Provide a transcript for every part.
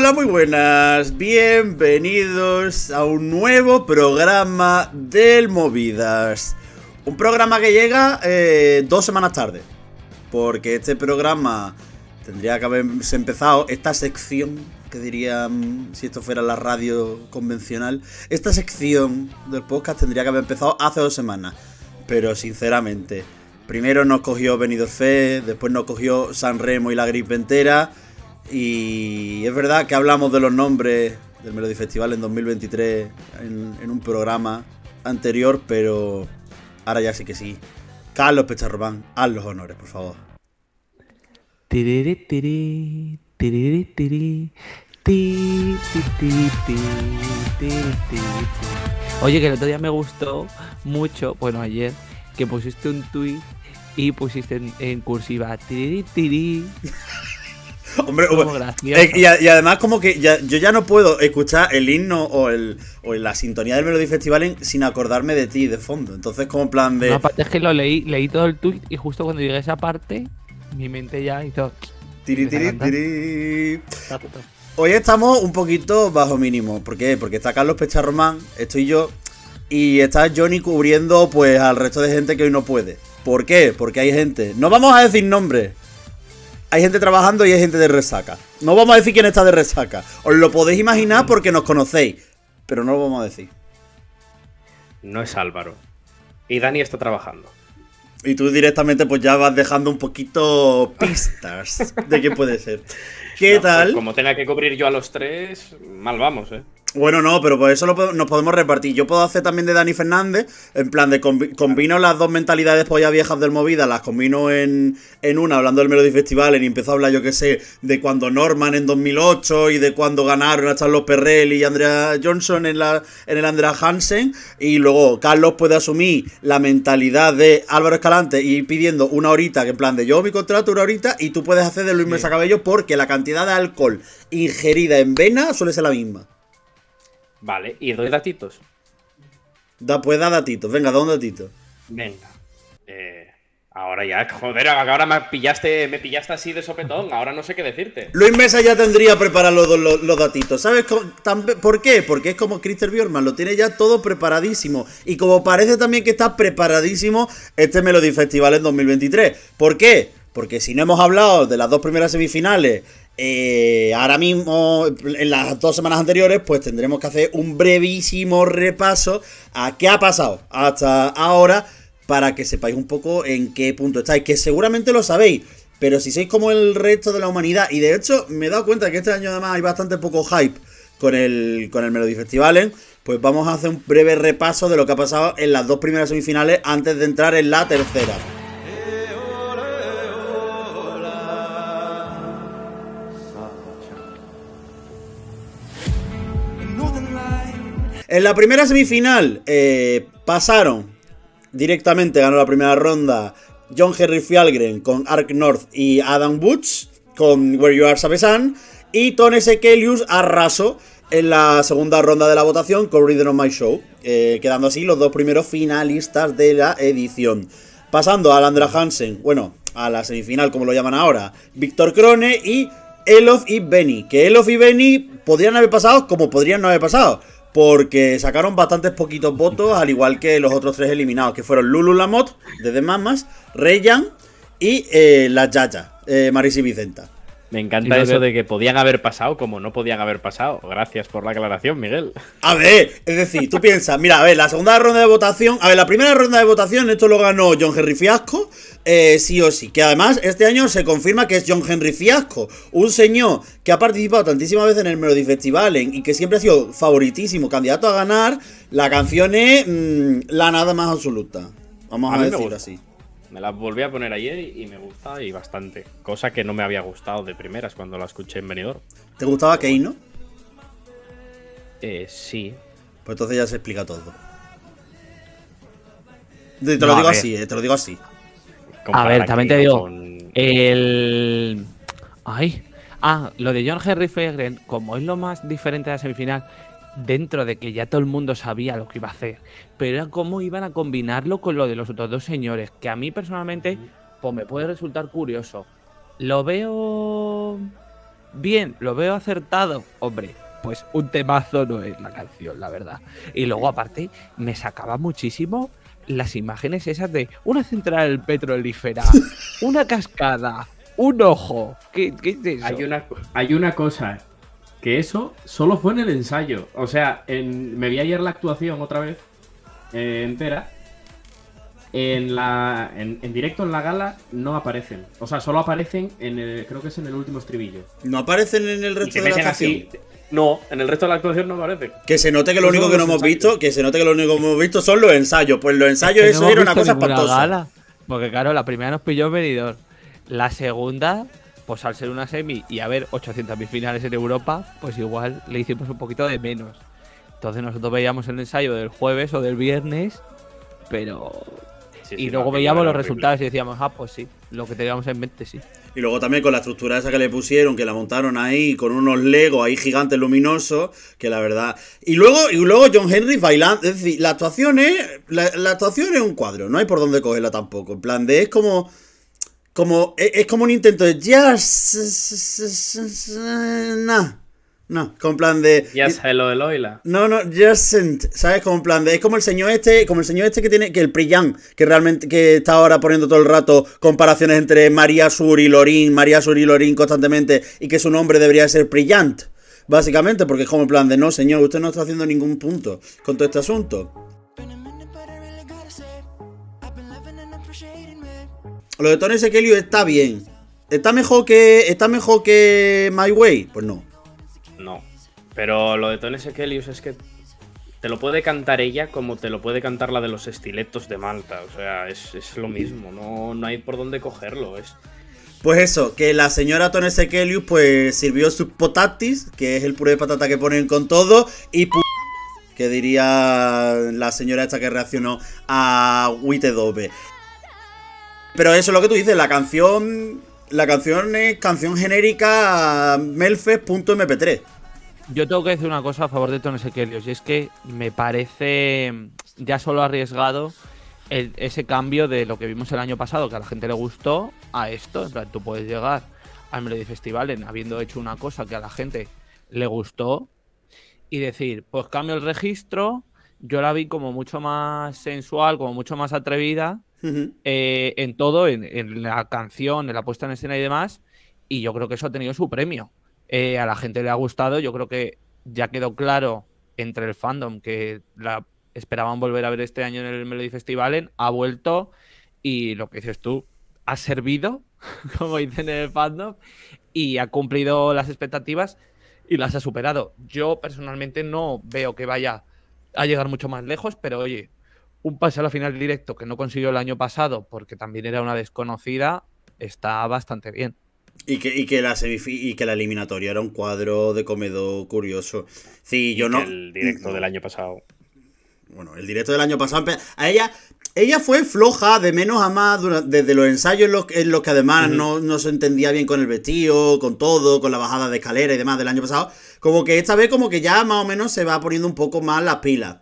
Hola, muy buenas. Bienvenidos a un nuevo programa del Movidas. Un programa que llega eh, dos semanas tarde. Porque este programa tendría que haberse empezado, esta sección, que dirían si esto fuera la radio convencional, esta sección del podcast tendría que haber empezado hace dos semanas. Pero sinceramente, primero nos cogió Benidorm Fe, después nos cogió San Remo y la gripe entera. Y es verdad que hablamos de los nombres del Melody Festival en 2023 en, un programa anterior, pero ahora ya sí que sí. Carlos Pecharrobán, haz los honores, por favor. Tiri, tiri, tiri, tiri. Oye, que el otro día me gustó mucho, bueno, ayer, que pusiste un tuit y pusiste en, en cursiva tiriri, tiri. Hombre, eh, y, además como que ya- yo ya no puedo escuchar el himno o, el, o la sintonía del Melody Festival en- sin acordarme de ti de fondo. Entonces como en plan de... No, aparte es que lo leí, leí todo el tuit y justo cuando llegué a esa parte, mi mente ya hizo. tiri, tiri, tiri. Hoy estamos un poquito bajo mínimo. ¿Por qué? Porque está Carlos Pecharromán, estoy yo, y está Johnny cubriendo pues al resto de gente que hoy no puede. ¿Por qué? Porque hay gente. No vamos a decir nombres. Hay gente trabajando y hay gente de resaca. No vamos a decir quién está de resaca. Os lo podéis imaginar porque nos conocéis. Pero no lo vamos a decir. No es Álvaro. Y Dani está trabajando. Y tú directamente pues ya vas dejando un poquito pistas de qué puede ser. ¿Qué No, pues tal? como tenga que cubrir yo a los tres, mal vamos, ¿eh? Bueno, no, pero por eso lo nos podemos repartir. Yo puedo hacer también de Dani Fernández, en plan de combi- combino las dos mentalidades pollas viejas del Movida, las combino en, en una, hablando del Melody Festival, y empiezo a hablar, yo que sé, de cuando Norman en 2008 y de cuando ganaron a Charlos Perrell y Andrea Johnson en, la, en el Andrea Hansen, y luego Carlos puede asumir la mentalidad de Álvaro Escalante y ir pidiendo una horita, que en plan de yo mi contrato una horita, y tú puedes hacer de Luis Mesa Cabello porque la cantidad de alcohol ingerida en vena suele ser la misma. Vale, y doy datitos. Da, pues da datitos. Venga, da un datito. Venga. Eh, ahora ya, joder, ahora me pillaste, me pillaste así de sopetón. Ahora no sé qué decirte. Luis Mesa ya tendría preparados los, los- los datitos. ¿Sabes por qué? Porque es como Christer Bjorman, lo tiene ya todo preparadísimo. Y como parece también que está preparadísimo este Melody Festival en 2023. ¿Por qué? Porque si no hemos hablado de las dos primeras semifinales, eh, ahora mismo, en las dos semanas anteriores, pues tendremos que hacer un brevísimo repaso a qué ha pasado hasta ahora para que sepáis un poco en qué punto estáis, que seguramente lo sabéis, pero si sois como el resto de la humanidad, y de hecho me he dado cuenta que este año además hay bastante poco hype con el, con el Melody Festivalen, pues vamos a hacer un breve repaso de lo que ha pasado en las dos primeras semifinales antes de entrar en la tercera. En la primera semifinal eh, pasaron directamente, ganó la primera ronda John Henry Fjallgren con Ark North y Adam Woods con Where You Are Sabesan y Tone Sekelius arrasó en la segunda ronda de la votación con Rhythm of My Show, eh, quedando así los dos primeros finalistas de la edición. Pasando a Landra Hansen, bueno, a la semifinal como lo llaman ahora, Víctor Krone y Elof y Benny. Que Elof y Benny podrían haber pasado como podrían no haber pasado. Porque sacaron bastantes poquitos votos, al igual que los otros tres eliminados, que fueron Lulu Lamott, de The Mamas, Reyan y eh, la Yaya, eh, Marisi Vicenta. Me encanta eso de- de que podían haber pasado como no podían haber pasado. Gracias por la aclaración, Miguel. A ver, es decir, tú piensas, mira, a ver, la segunda ronda de votación, a ver, la primera ronda de votación, esto lo ganó John Henry Fiasco, eh, sí o sí, que además este año se confirma que es John Henry Fiasco, un señor que ha participado tantísimas veces en el Melody Festival en- y que siempre ha sido favoritísimo, candidato a ganar, la canción es mm, la nada más absoluta, vamos A a, decir así. Me la volví a poner ayer y y me gusta y bastante. Cosa que no me había gustado de primeras cuando la escuché en Benidorm. ¿Te gustaba Kane, no? Eh, sí. Pues entonces ya se explica todo. Te, te No, lo digo así, eh, te lo digo así. A ver, también te digo, con- El. Ay. Ah, lo de John Henry Fegren, como es lo más diferente de la semifinal, dentro de que ya todo el mundo sabía lo que iba a hacer, pero era cómo iban a combinarlo con lo de los otros dos señores, que a mí personalmente, pues me puede resultar curioso. Lo veo bien, lo veo acertado. Hombre, pues un temazo no es la canción, la verdad. Y luego, aparte, me sacaba muchísimo las imágenes esas de una central petrolífera, una cascada, un ojo. ¿Qué, qué es eso? Hay una, hay una cosa, que eso solo fue en el ensayo. O sea, en, me vi ayer la actuación otra vez, eh, entera. En, la, en, en directo en la gala no aparecen. O sea, solo aparecen en el, creo que es en el último estribillo. No aparecen en el resto de la así. No, en el resto de la actuación no aparecen. Que se note que lo único que no hemos ensayos. visto, que se note que lo único que hemos visto son los ensayos. Pues los ensayos, Que eso no era una cosa espantosa. gala. Porque claro, la primera nos pilló en venidor. La segunda, pues al ser una semi y haber 800.000 finales en Europa, pues igual le hicimos un poquito de menos. Entonces nosotros veíamos el ensayo del jueves o del viernes, pero... Sí, y luego veíamos los horrible. resultados y decíamos, ah, pues sí, lo que teníamos en mente, sí. Y luego también con la estructura esa que le pusieron, que la montaron ahí, con unos legos ahí gigantes luminosos, que la verdad. Y luego, y luego John Henry bailando. Es decir, la actuación es. La, la actuación es un cuadro, no hay por dónde cogerla tampoco. En plan de es como. Como. Es, es como un intento de. Just. No. No, con plan de. Ya sabes lo de Loila. No, no, Jacent, ¿sabes? Como en plan de, es como el señor este, como el señor este que tiene, que el Priyan, que realmente, que está ahora poniendo todo el rato comparaciones entre María Sur y Lorín, María Sur y Lorín constantemente, y que su nombre debería ser Brillant, básicamente, porque es como en plan de, no señor, usted no está haciendo ningún punto con todo este asunto. Lo de Tony Sekelius está bien. ¿Está mejor que, está mejor que My Way? Pues no. No. Pero lo de Tony Sekelius es que te lo puede cantar ella como te lo puede cantar la de los estiletos de Malta. O sea, es, es lo mismo. No, no hay por dónde cogerlo. Es, Pues eso, que la señora Tony Sekelius pues sirvió sus potatis, que es el puré de patata que ponen con todo, y pu que diría la señora esta que reaccionó a Witedobe. Pero eso es lo que tú dices, la canción la canción es canción genérica melfes.mp3. Yo tengo que decir una cosa a favor de Tony Sekelius, y es que me parece ya solo arriesgado ese cambio de lo que vimos el año pasado, que a la gente le gustó, a esto. En plan, tú puedes llegar al Melody Festival en habiendo hecho una cosa que a la gente le gustó y decir, pues cambio el registro, yo la vi como mucho más sensual, como mucho más atrevida Ujú. eh, en todo, en, en la canción, en la puesta en escena y demás, y yo creo que eso ha tenido su premio. Eh, a la gente le ha gustado, yo creo que ya quedó claro entre el fandom que la esperaban volver a ver este año en el Melody Festival, ha vuelto y lo que dices tú, ha servido, como dicen en el fandom, y ha cumplido las expectativas y las ha superado. Yo personalmente no veo que vaya a llegar mucho más lejos, pero oye, un pase a la final directo que no consiguió el año pasado porque también era una desconocida, está bastante bien. Y que, y que la y que la eliminatoria era un cuadro de comedor curioso. Sí, yo no. el directo del año pasado. Bueno, el directo del año pasado. A ella. Ella fue floja de menos a más desde los ensayos en los, que- en los que además no, no se entendía bien con el vestido, con todo, con la bajada de escalera y demás del año pasado. Como que esta vez como que ya más o menos se va poniendo un poco más las pilas.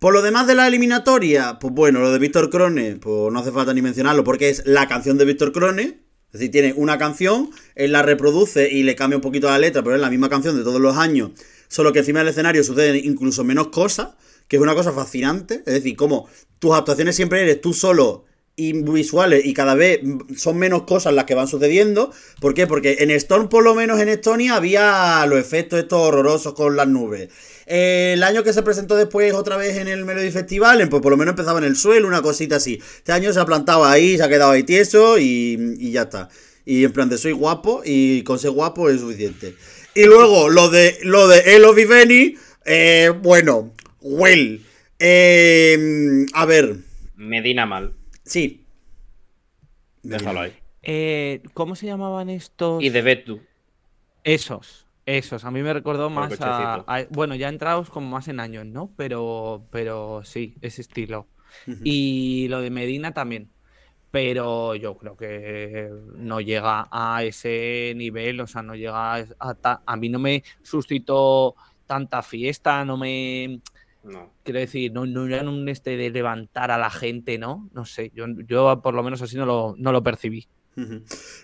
Por lo demás de la eliminatoria, pues bueno, lo de Víctor Crone, pues no hace falta ni mencionarlo porque es la canción de Víctor Crone. Es decir, tiene una canción, él la reproduce y le cambia un poquito la letra, pero es la misma canción de todos los años. Solo que encima del escenario suceden incluso menos cosas, que es una cosa fascinante. Es decir, como tus actuaciones siempre eres tú solo y visuales y cada vez son menos cosas las que van sucediendo. ¿Por qué? Porque en Storm, por lo menos en Estonia, había los efectos estos horrorosos con las nubes. Eh, el año que se presentó después otra vez en el Melody Festival, pues por lo menos empezaba en el suelo, una cosita así. Este año se ha plantado ahí, se ha quedado ahí tieso y, y ya está. Y en plan de soy guapo y con ser guapo es suficiente. Y luego lo de lo de Elo Viveni, eh, bueno, well. Eh, a ver, Medina mal. sí. Déjalo ahí. Eh, ¿Cómo se llamaban estos? Y de Betu. Esos, esos. A mí me recordó más a, cochecito. a- Bueno, ya entrados como más en años, ¿no? Pero, pero sí, ese estilo. Y lo de Medina también. Pero yo creo que no llega a ese nivel, o sea, no llega a, a mí no me suscitó tanta fiesta, no me No. quiero decir, no, no era un este de levantar a la gente, ¿no? No sé, yo, yo por lo menos así no lo, no lo percibí.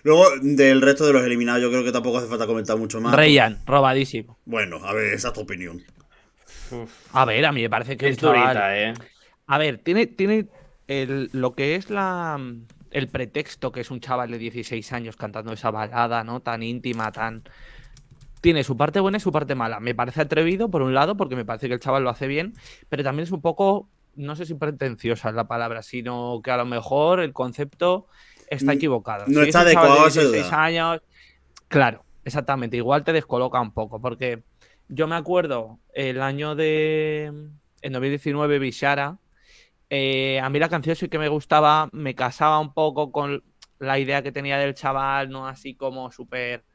Luego, del resto de los eliminados, yo creo que tampoco hace falta comentar mucho más. Reyan, robadísimo. Bueno, a ver, esa es tu opinión. A ver, a mí me parece que Es chaval- durita, ¿eh? A ver, tiene, tiene el- lo que es la el pretexto que es un chaval de 16 años cantando esa balada, ¿no? Tan íntima, tan. Tiene su parte buena y su parte mala. Me parece atrevido, por un lado, porque me parece que el chaval lo hace bien, pero también es un poco, no sé si pretenciosa es la palabra, sino que a lo mejor el concepto está equivocado. no Si está de adecuado esa 16 edad. años, claro, exactamente. Igual te descoloca un poco, porque yo me acuerdo el año de. En 2019, Bishara. eh, a mí la canción sí que me gustaba, me casaba un poco con la idea que tenía del chaval, no así como súper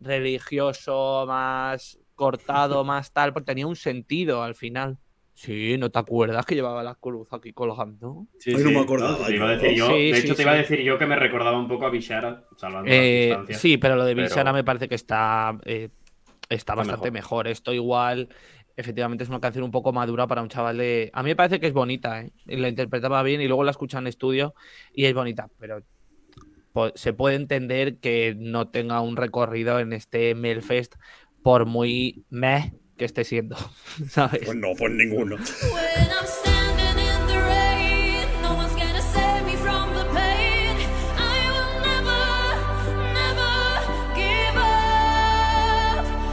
religioso, más cortado, más tal, porque tenía un sentido al final. Sí, ¿no te acuerdas que llevaba la cruz aquí colgando? Sí, Ay, no sí, me acordaba te iba a yo. decir yo. Sí, de sí, hecho, te iba a decir yo que me recordaba un poco a Bishara, salvando Eh, las sí, pero lo de pero- Bishara me parece que está, eh, está Está bastante mejor. mejor. Esto igual, efectivamente, es una canción un poco madura para un chaval de. A mí me parece que es bonita, ¿eh? La interpretaba bien y luego la escucha en estudio y es bonita, pero se puede entender que no tenga un recorrido en este Melfest por muy meh que esté siendo, ¿sabes? Pues no, pues ninguno.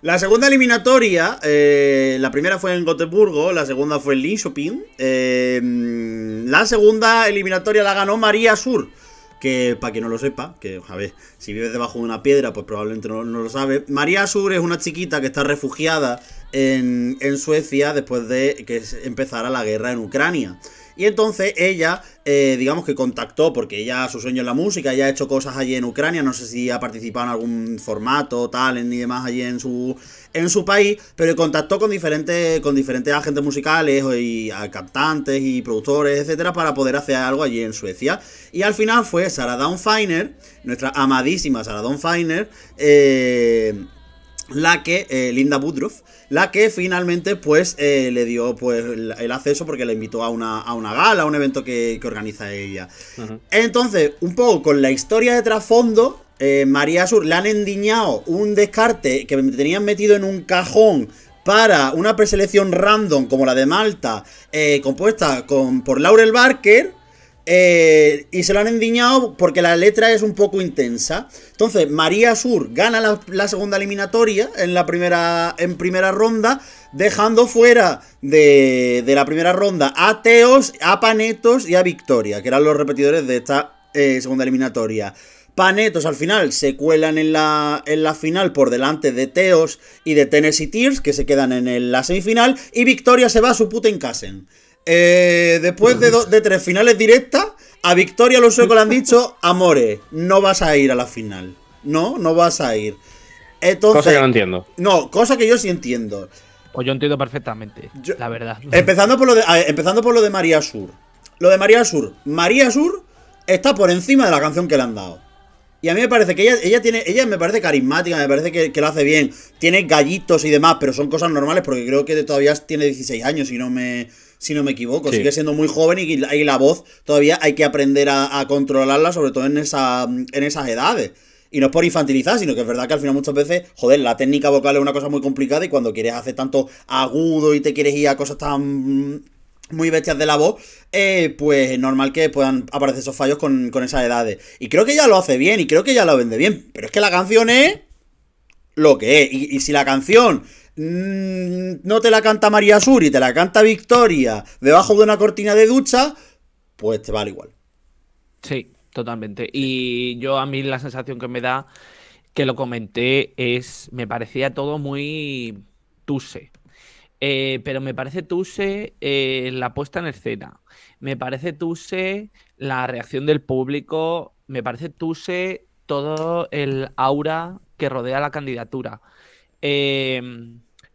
La segunda eliminatoria, eh, la primera fue en Gotemburgo, la segunda fue en Linköping. eh, la segunda eliminatoria la ganó María Sur. Que, para quien no lo sepa, que, a ver, si vives debajo de una piedra, pues probablemente no, lo sabe. María Sur es una chiquita que está refugiada en, Suecia después de que empezara la guerra en Ucrania. Y entonces ella, eh, digamos que contactó, porque ella, su sueño es la música, ella ha hecho cosas allí en Ucrania, no sé si ha participado en algún formato, tal, ni demás allí en su, en su país, pero contactó con diferentes, con diferentes agentes musicales y a cantantes y productores, etcétera, para poder hacer algo allí en Suecia. Y al final fue Sarah Dawn Finer, nuestra amadísima Sarah Dawn Finer, eh, la que, eh, Linda Woodruff, la que finalmente pues eh, le dio pues el, el acceso porque la invitó a una, a una gala, a un evento que, que organiza ella. Entonces, un poco con la historia de trasfondo, eh, María Sur le han endiñado un descarte que me tenían metido en un cajón para una preselección random como la de Malta, eh, compuesta por Laurel Barker. eh, y se lo han endiñado porque la letra es un poco intensa. Entonces, María Sur gana la, segunda eliminatoria en la primera, en primera ronda, dejando fuera de, la primera ronda a Teos, a Panetos y a Victoria, que eran los repetidores de esta segunda eliminatoria. Panetos al final se cuelan en la, en la final por delante de Teos y de Tennessee Tears, que se quedan en el- la semifinal, y Victoria se va a su puta en casen. Eh, después de, do- de tres finales directas, a Victoria los suecos le han dicho, Amore, no vas a ir a la final. No, no vas a ir. Entonces, Cosa que no entiendo. no, cosa que yo sí entiendo. Pues yo entiendo perfectamente, Yo- la verdad. Empezando por lo de, empezando por lo de María Sur. Lo de María Sur. María Sur está por encima de la canción que le han dado. Y a mí me parece que ella, ella tiene, ella me parece carismática, me parece que, que lo hace bien. Tiene gallitos y demás, pero son cosas normales porque creo que todavía tiene 16 años, si no me, si no me equivoco. Sí. Sigue siendo muy joven y, la- y la voz todavía hay que aprender a, a controlarla, sobre todo en, esa, en esas edades. Y no es por infantilizar, sino que es verdad que al final muchas veces, joder, la técnica vocal es una cosa muy complicada y cuando quieres hacer tanto agudo y te quieres ir a cosas tan muy bestias de la voz, eh, pues es normal que puedan aparecer esos fallos con, con esas edades. Y creo que ella lo hace bien y creo que ella lo vende bien. Pero es que la canción es lo que es. Y, si la canción mm, no te la canta María Sur y te la canta Victoria debajo de una cortina de ducha, pues te vale igual. Sí, totalmente. Y yo a mí la sensación que me da, que lo comenté, es, me parecía todo muy tuse. Eh, pero me parece tuse eh, la puesta en escena. Me parece tuse la reacción del público. Me parece tuse todo el aura que rodea la candidatura. Eh,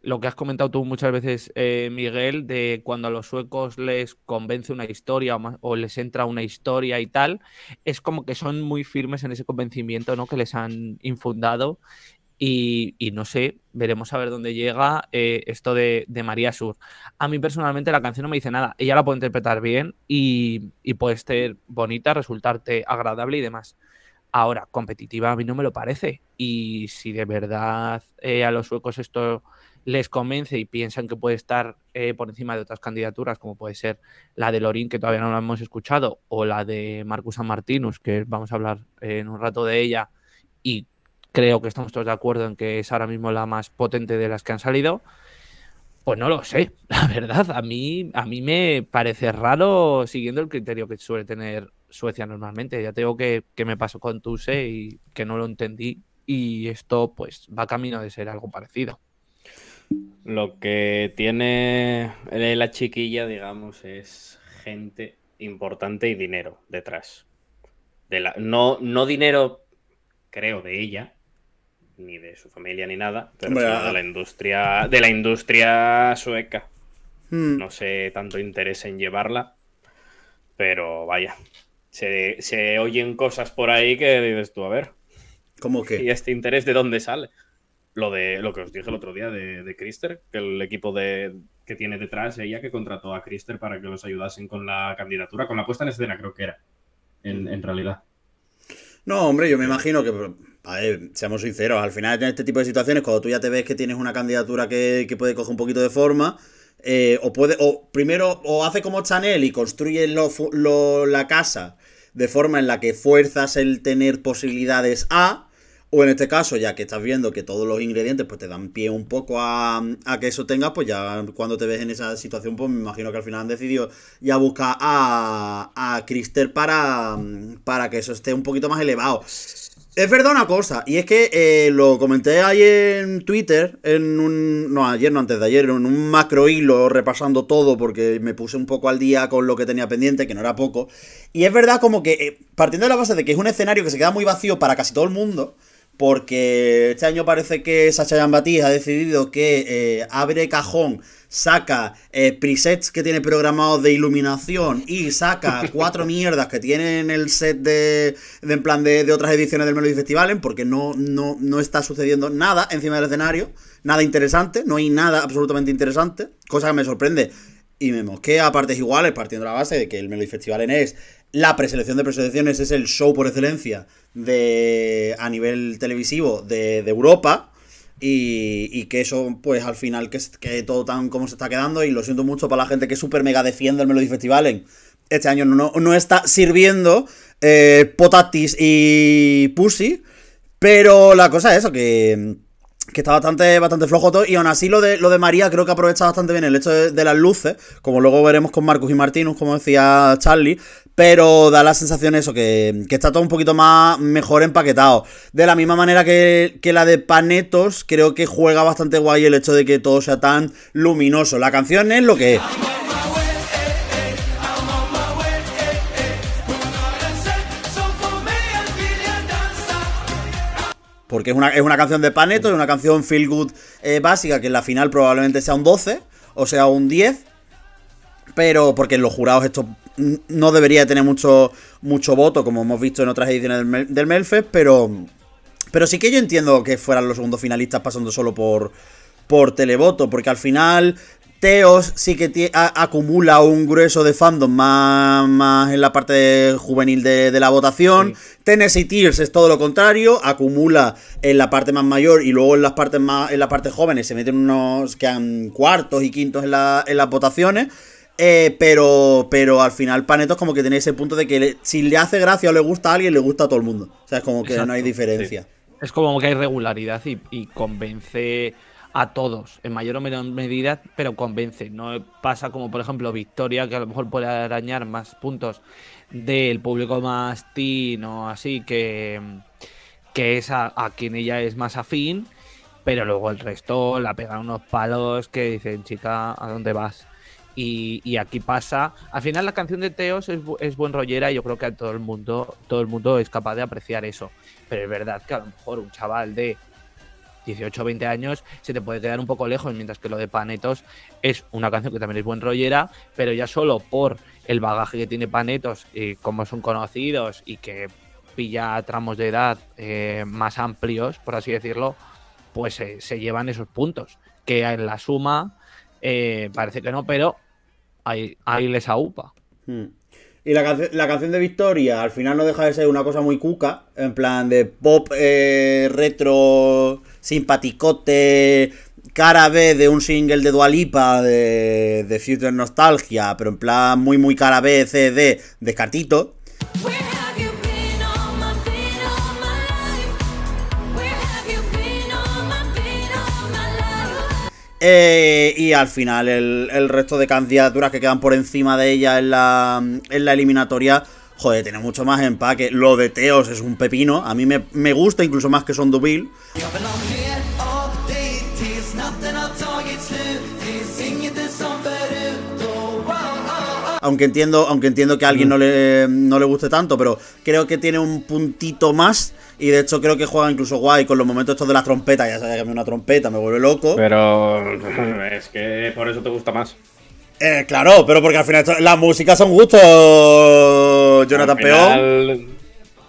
lo que has comentado tú muchas veces, eh, Miguel, de cuando a los suecos les convence una historia o les entra una historia y tal, es como que son muy firmes en ese convencimiento ¿no? que les han infundado. Y, no sé, veremos a ver dónde llega eh, esto de, María Sur. A mí personalmente la canción no me dice nada. Ella la puede interpretar bien y, puede ser bonita, resultarte agradable y demás. Ahora, competitiva a mí no me lo parece. Y si de verdad eh, a los suecos esto les convence y piensan que puede estar eh, por encima de otras candidaturas, como puede ser la de Lorín, que todavía no la hemos escuchado, o la de Marcus Martinus, que vamos a hablar en un rato de ella, y creo que estamos todos de acuerdo en que es ahora mismo la más potente de las que han salido, pues no lo sé, la verdad, a mí, a mí me parece raro siguiendo el criterio que suele tener Suecia normalmente. Ya tengo que, que me pasó con Tuse y que no lo entendí y esto pues va camino de ser algo parecido. Lo que tiene la chiquilla, digamos, es gente importante y dinero detrás. De la, no, no dinero, creo, de ella, ni de su familia ni nada, pero Hombre, de la industria, de la industria sueca. Hmm. No sé tanto interés en llevarla, pero vaya. Se, se oyen cosas por ahí que dices tú, a ver, ¿Cómo ¿y que? este interés de dónde sale? Lo de lo que os dije el otro día de, de Krister, que el equipo de, que tiene detrás, ella que contrató a Krister para que los ayudasen con la candidatura, con la puesta en escena, creo que era, en, en realidad. No, hombre, yo me imagino que, a ver, seamos sinceros, al final en este tipo de situaciones, cuando tú ya te ves que tienes una candidatura que, que puede coger un poquito de forma, eh, o puede, o primero, o hace como Chanel y construye lo lo- la casa de forma en la que fuerzas el tener posibilidades A, o en este caso, ya que estás viendo que todos los ingredientes pues te dan pie un poco a, que eso tengas, pues ya cuando te ves en esa situación, pues me imagino que al final han decidido ya buscar a, a Krister para, para que eso esté un poquito más elevado. Es verdad una cosa, y es que eh, lo comenté ayer en Twitter, en un. No, ayer no, antes de ayer, en un macro hilo repasando todo, porque me puse un poco al día con lo que tenía pendiente, que no era poco. Y es verdad, como que, eh, partiendo de la base de que es un escenario que se queda muy vacío para casi todo el mundo, porque este año parece que Sacha Jean-Baptiste ha decidido que eh, abre cajón, saca eh, presets que tiene programados de iluminación y saca cuatro mierdas que tiene en el set de, de en plan de, de otras ediciones del Melody Festival, porque no, no, no está sucediendo nada encima del escenario, nada interesante, no hay nada absolutamente interesante, cosa que me sorprende. Y me mosquea a partes iguales, partiendo de la base de que el Melody Festival es la preselección de preselecciones, es el show por excelencia de a nivel televisivo de, de Europa. Y, y que eso, pues al final, que, es- que todo tan como se está quedando, y lo siento mucho para la gente que súper mega defiende el Melody Festival, este año no, no, está sirviendo eh, Potatis y Pussy, pero la cosa es que, que está bastante, bastante flojo todo. Y aún así lo de, lo de María creo que aprovecha bastante bien el hecho de, las luces, como luego veremos con Marcus y Martinus, como decía Charlie. Pero da la sensación eso, que, que está todo un poquito más mejor empaquetado. De la misma manera que, que la de Panetos, creo que juega bastante guay el hecho de que todo sea tan luminoso. La canción es lo que es. Porque es una, es una canción de Paneto, es una canción feel good eh, básica, que en la final probablemente sea un 12 o sea un 10. Pero porque en los jurados esto no debería tener mucho, mucho voto, como hemos visto en otras ediciones del, Mel- del Melfest, pero, pero sí que yo entiendo que fueran los segundos finalistas pasando solo por, por televoto, porque al final Teos sí que a- acumula un grueso de fandom más, más en la parte juvenil de, de la votación. Tennessee Tears es todo lo contrario, acumula en la parte más mayor y luego en las partes más en las partes jóvenes se meten unos que han cuartos y quintos en, la- en las votaciones. Eh, pero, pero al final Panetos como que tiene ese punto de que le- si le hace gracia o le gusta a alguien, le gusta a todo el mundo. O sea, es como que no hay diferencia. Es como que hay regularidad y, y convence a todos, en mayor o menor medida, pero convence. No pasa como, por ejemplo, Victoria, que a lo mejor puede arañar más puntos del público más teen o así, que, que es a, quien ella es más afín, pero luego el resto la pegan unos palos que dicen, chica, ¿a dónde vas? Y, aquí pasa. Al final la canción de Teos es, es buen rollera y yo creo que a todo el mundo, todo el mundo es capaz de apreciar eso. Pero es verdad que a lo mejor un chaval de 18 o 20 años se te puede quedar un poco lejos, mientras que lo de Panetos es una canción que también es buen rollera, pero ya solo por el bagaje que tiene Panetos y cómo son conocidos y que pilla tramos de edad eh, más amplios, por así decirlo, pues eh, se llevan esos puntos. Que en la suma eh, parece que no, pero ahí, ahí les aupa. Hmm. Y la, la canción de Victoria al final no deja de ser una cosa muy cuca, en plan de pop eh, retro, simpaticote, cara B de un single de Dualipa de, de Future Nostalgia, pero en plan muy muy cara B, C, D, descartito. Eh, y al final el, resto de candidaturas que quedan por encima de ella en la, en la eliminatoria, joder, tiene mucho más empaque. Lo de Teos es un pepino, a mí me, me gusta incluso más que Son oh. Aunque entiendo, aunque entiendo que a alguien no le, no le guste tanto, pero creo que tiene un puntito más. Y de hecho creo que juega incluso guay con los momentos estos de las trompetas. Ya sabes que mí una trompeta me vuelve loco. Pero es que por eso te gusta más. Eh, claro, pero porque al final esto- las músicas son gustos, Jonathan Al Peón. final,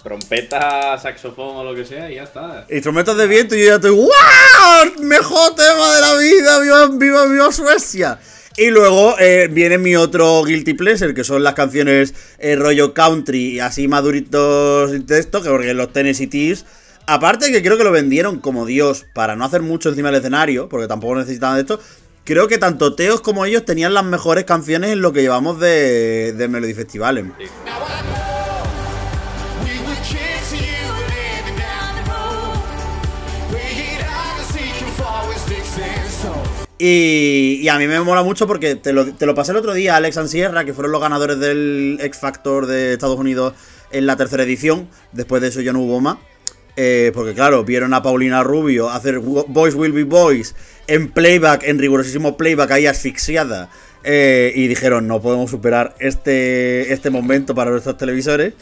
Trompeta, saxofón o lo que sea y ya está. Instrumentos de viento y yo ya estoy ¡Wow! Mejor tema de la vida, viva, viva, viva Suecia. Y luego eh, viene mi otro guilty pleasure, que son las canciones eh, rollo country, así maduritos y texto, que porque los Tennessee Tees. Aparte que creo que lo vendieron como Dios para no hacer mucho encima del escenario, porque tampoco necesitaban de esto. Creo que tanto Teos como ellos tenían las mejores canciones en lo que llevamos de, de Melody Festivales. Now Y, a mí me mola mucho porque te lo, pasé el otro día, Alex and Sierra, que fueron los ganadores del X Factor de Estados Unidos en la tercera edición. Después de eso ya no hubo más. Eh, porque claro, vieron a Paulina Rubio hacer Boys Will Be Boys en playback, en rigurosísimo playback, ahí asfixiada. eh, y dijeron, no podemos superar este, este momento para nuestros televisores.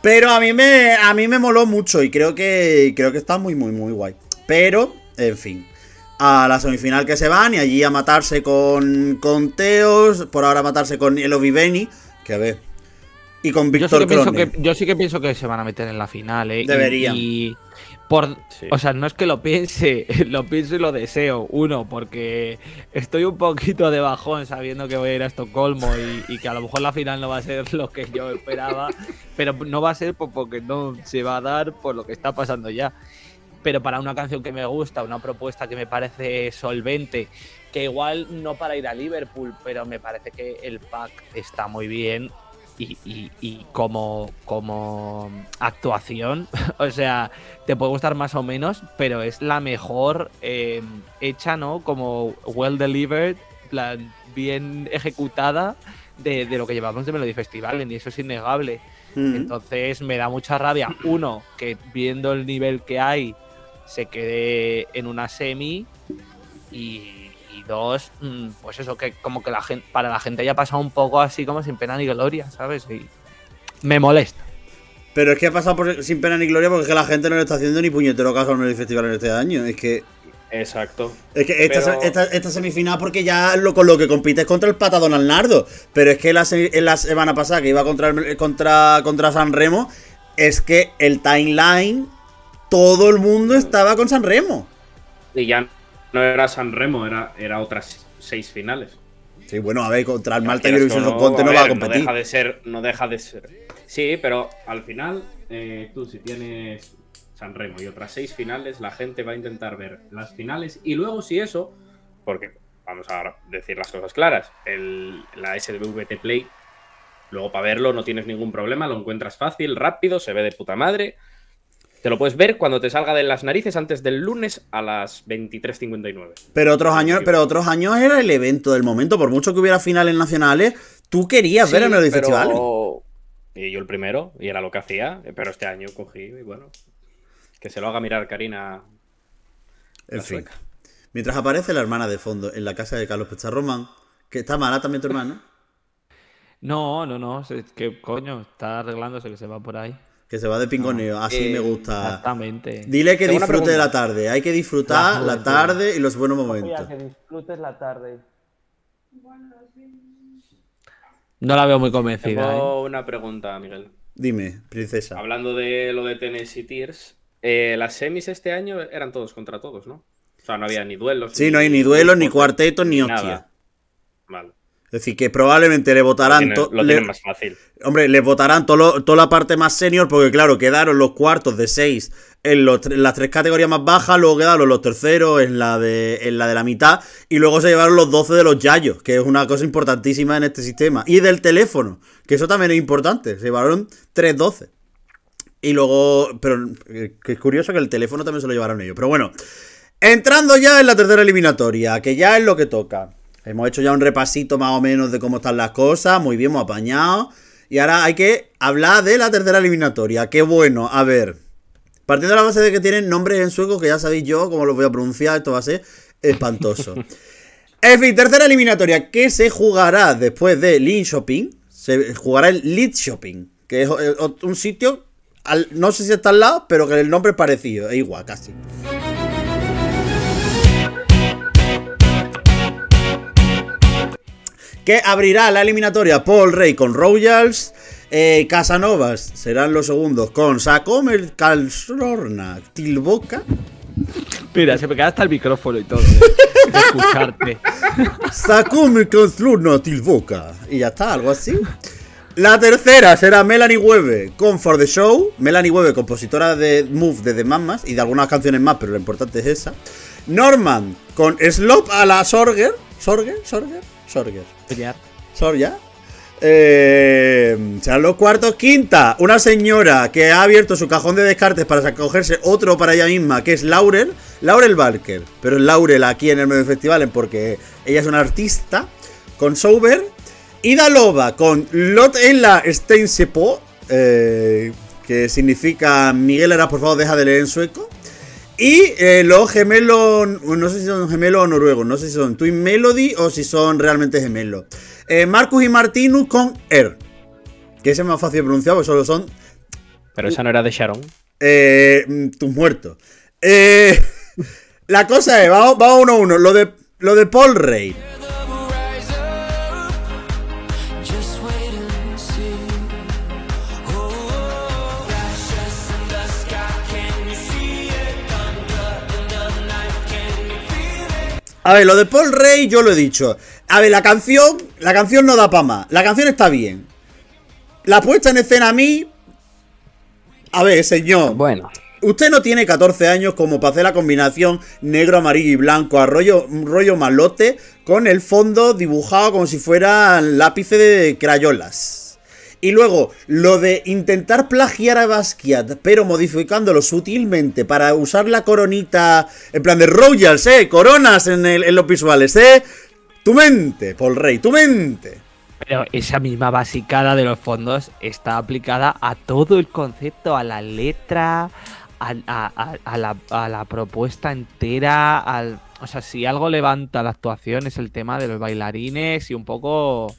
Pero a mí me, a mí me moló mucho y creo que, creo que está muy, muy, muy guay. Pero, en fin a la semifinal que se van y allí a matarse con, con Teos, por ahora a matarse con Elo Viveni, que a ver, y con Yo sí, Víctor que pienso Crone. que, yo sí que pienso que se van a meter en la final, ¿eh? Y- Deberían. Y, por, Sí. O sea, no es que lo piense, lo pienso y lo deseo. Uno, porque estoy un poquito de bajón sabiendo que voy a ir a Estocolmo y, y que a lo mejor la final no va a ser lo que yo esperaba, pero no va a ser por- porque no se va a dar por lo que está pasando ya. Pero para una canción que me gusta, una propuesta que me parece solvente, que igual no para ir a Liverpool, pero me parece que el pack está muy bien y, y- y como, como actuación, o sea, te puede gustar más o menos, pero es la mejor eh, hecha, ¿no? Como well delivered, plan, bien ejecutada de, de lo que llevamos de Melody Festival, y eso es innegable. Mm. Entonces me da mucha rabia, uno, que viendo el nivel que hay, se quede en una semi y, y dos, mm, pues eso, que como que la gente, para la gente haya pasado un poco así como sin pena ni gloria, ¿sabes? Y me molesta. Pero es que ha pasado por- sin pena ni gloria porque es que la gente no le está haciendo ni puñetero caso al Melody Festival en este año. Es que, Exacto. es que esta, Pero- esta, esta semifinal porque ya lo, con lo que compites contra el pata Don Arnaldo. Pero es que la, se- en la semana pasada que iba contra, el- contra, contra San Remo, es que el timeline, todo el mundo estaba con San Remo. Y ya no era San Remo, era, era otras seis finales. Sí, bueno, a ver, contra el Malta que Eurovision no, Contest no va a competir. deja de ser, no deja de ser. Sí, pero al final, eh, tú si tienes San Remo y otras seis finales, la gente va a intentar ver las finales y luego si eso, porque vamos a decir las cosas claras, el, la SWT Play, luego para verlo no tienes ningún problema, lo encuentras fácil, rápido, se ve de puta madre. Te lo puedes ver cuando te salga de las narices antes del lunes a las 23.59. Pero otros años, pero otros años era el evento del momento. Por mucho que hubiera finales nacionales, tú querías ver el Melody pero- Festival. Y yo el primero, y era lo que hacía, pero este año cogí y bueno, que se lo haga mirar Karina. En fin. sueca. Mientras aparece la hermana de fondo en la casa de Carlos Pecharromán, que está mala también tu hermana, No, no, no, es que coño, está arreglándose que se va por ahí. Que se va de pingoneo. Así Eh, me gusta. Exactamente. Dile que Tengo disfrute de la tarde. Hay que disfrutar La tarde y los buenos momentos. que disfrutes la tarde. No la veo muy convencida. ¿eh? Tengo una pregunta, Miguel. Dime, princesa. Hablando de lo de Tennessee Tears, eh, las semis este año eran todos contra todos, ¿no? O sea, no había ni duelos. Sí, no hay ni duelos, ni grupos, cuartetos, ni nada. hostia. Vale. Decir, que probablemente le votarán. Tienen- lo le- tienen más fácil. Hombre, les votarán toda la parte más senior, porque claro, quedaron los cuartos de seis en, los tre- en las tres categorías más bajas, luego quedaron los terceros en la de, en la, de la mitad, y luego se llevaron los 12 de los yayos, que es una cosa importantísima en este sistema. Y del teléfono, que eso también es importante, se llevaron 3 12. Y luego, pero eh, que es curioso que el teléfono también se lo llevaron ellos. Pero bueno, entrando ya en la tercera eliminatoria, que ya es lo que toca. Hemos hecho ya un repasito más o menos de cómo están las cosas, muy bien, hemos apañado. Y ahora hay que hablar de la tercera eliminatoria. Qué bueno, a ver. Partiendo de la base de que tienen nombres en sueco, que ya sabéis yo cómo los voy a pronunciar, esto va a ser espantoso. en fin, tercera eliminatoria, que se jugará después de Lin Shopping. Se jugará el Lead Shopping, que es eh, un sitio, al- no sé si está al lado, pero que el nombre es parecido, es igual, casi. Que abrirá la eliminatoria Paul Rey con Royals. Eh, Casanovas serán los segundos con Sacomer Kalsorna Tilboca. Mira, se me queda hasta el micrófono y todo. De, de escucharte. Sacomer Kalsorna Tilboca. Y ya está, algo así. La tercera será Melanie Webe con For the Show. Melanie Webe, compositora de Move de The Mamas y de algunas canciones más, pero lo importante es esa. Norman con Slop a la Sorger. ¿Sorger? ¿Sorger? Sorger. Soñar. Sorya. Eh, serán los cuartos. Quinta, una señora que ha abierto su cajón de descartes para cogerse otro para ella misma, que es Laurel. Laurel Barker. Pero es Laurel aquí en el medio festival porque ella es una artista. Con Sober. Ida Loba con Lot en la Steinsepo. Eh, que significa Miguel Era, por favor, deja de leer en sueco. Y eh, los gemelos, no sé si son gemelos o noruegos, no sé si son Twin Melody o si son realmente gemelos. Eh, Marcus y Martinus con Er. Que ese es más fácil de pronunciar, porque solo son Pero esa no era de Sharon. eh, mm, tus muertos. Eh, la cosa es, vamos, vamos uno a uno. Lo de, lo de Paul Rey. A ver, lo de Paul Rey yo lo he dicho. A ver, la canción, la canción no da para más. La canción está bien. La puesta en escena a mí... A ver, señor. Bueno. Usted no tiene 14 años como para hacer la combinación negro, amarillo y blanco a rollo, rollo malote con el fondo dibujado como si fuera lápiz de crayolas. Y luego, lo de intentar plagiar a Basquiat, pero modificándolo sutilmente para usar la coronita en plan de Royals, eh, coronas en, el- los visuales, eh. Tu mente, Paul Rey, tu mente. Pero esa misma basicada de los fondos está aplicada a todo el concepto, a la letra, a, la, propuesta entera. O sea, si algo levanta la actuación es el tema de los bailarines y un poco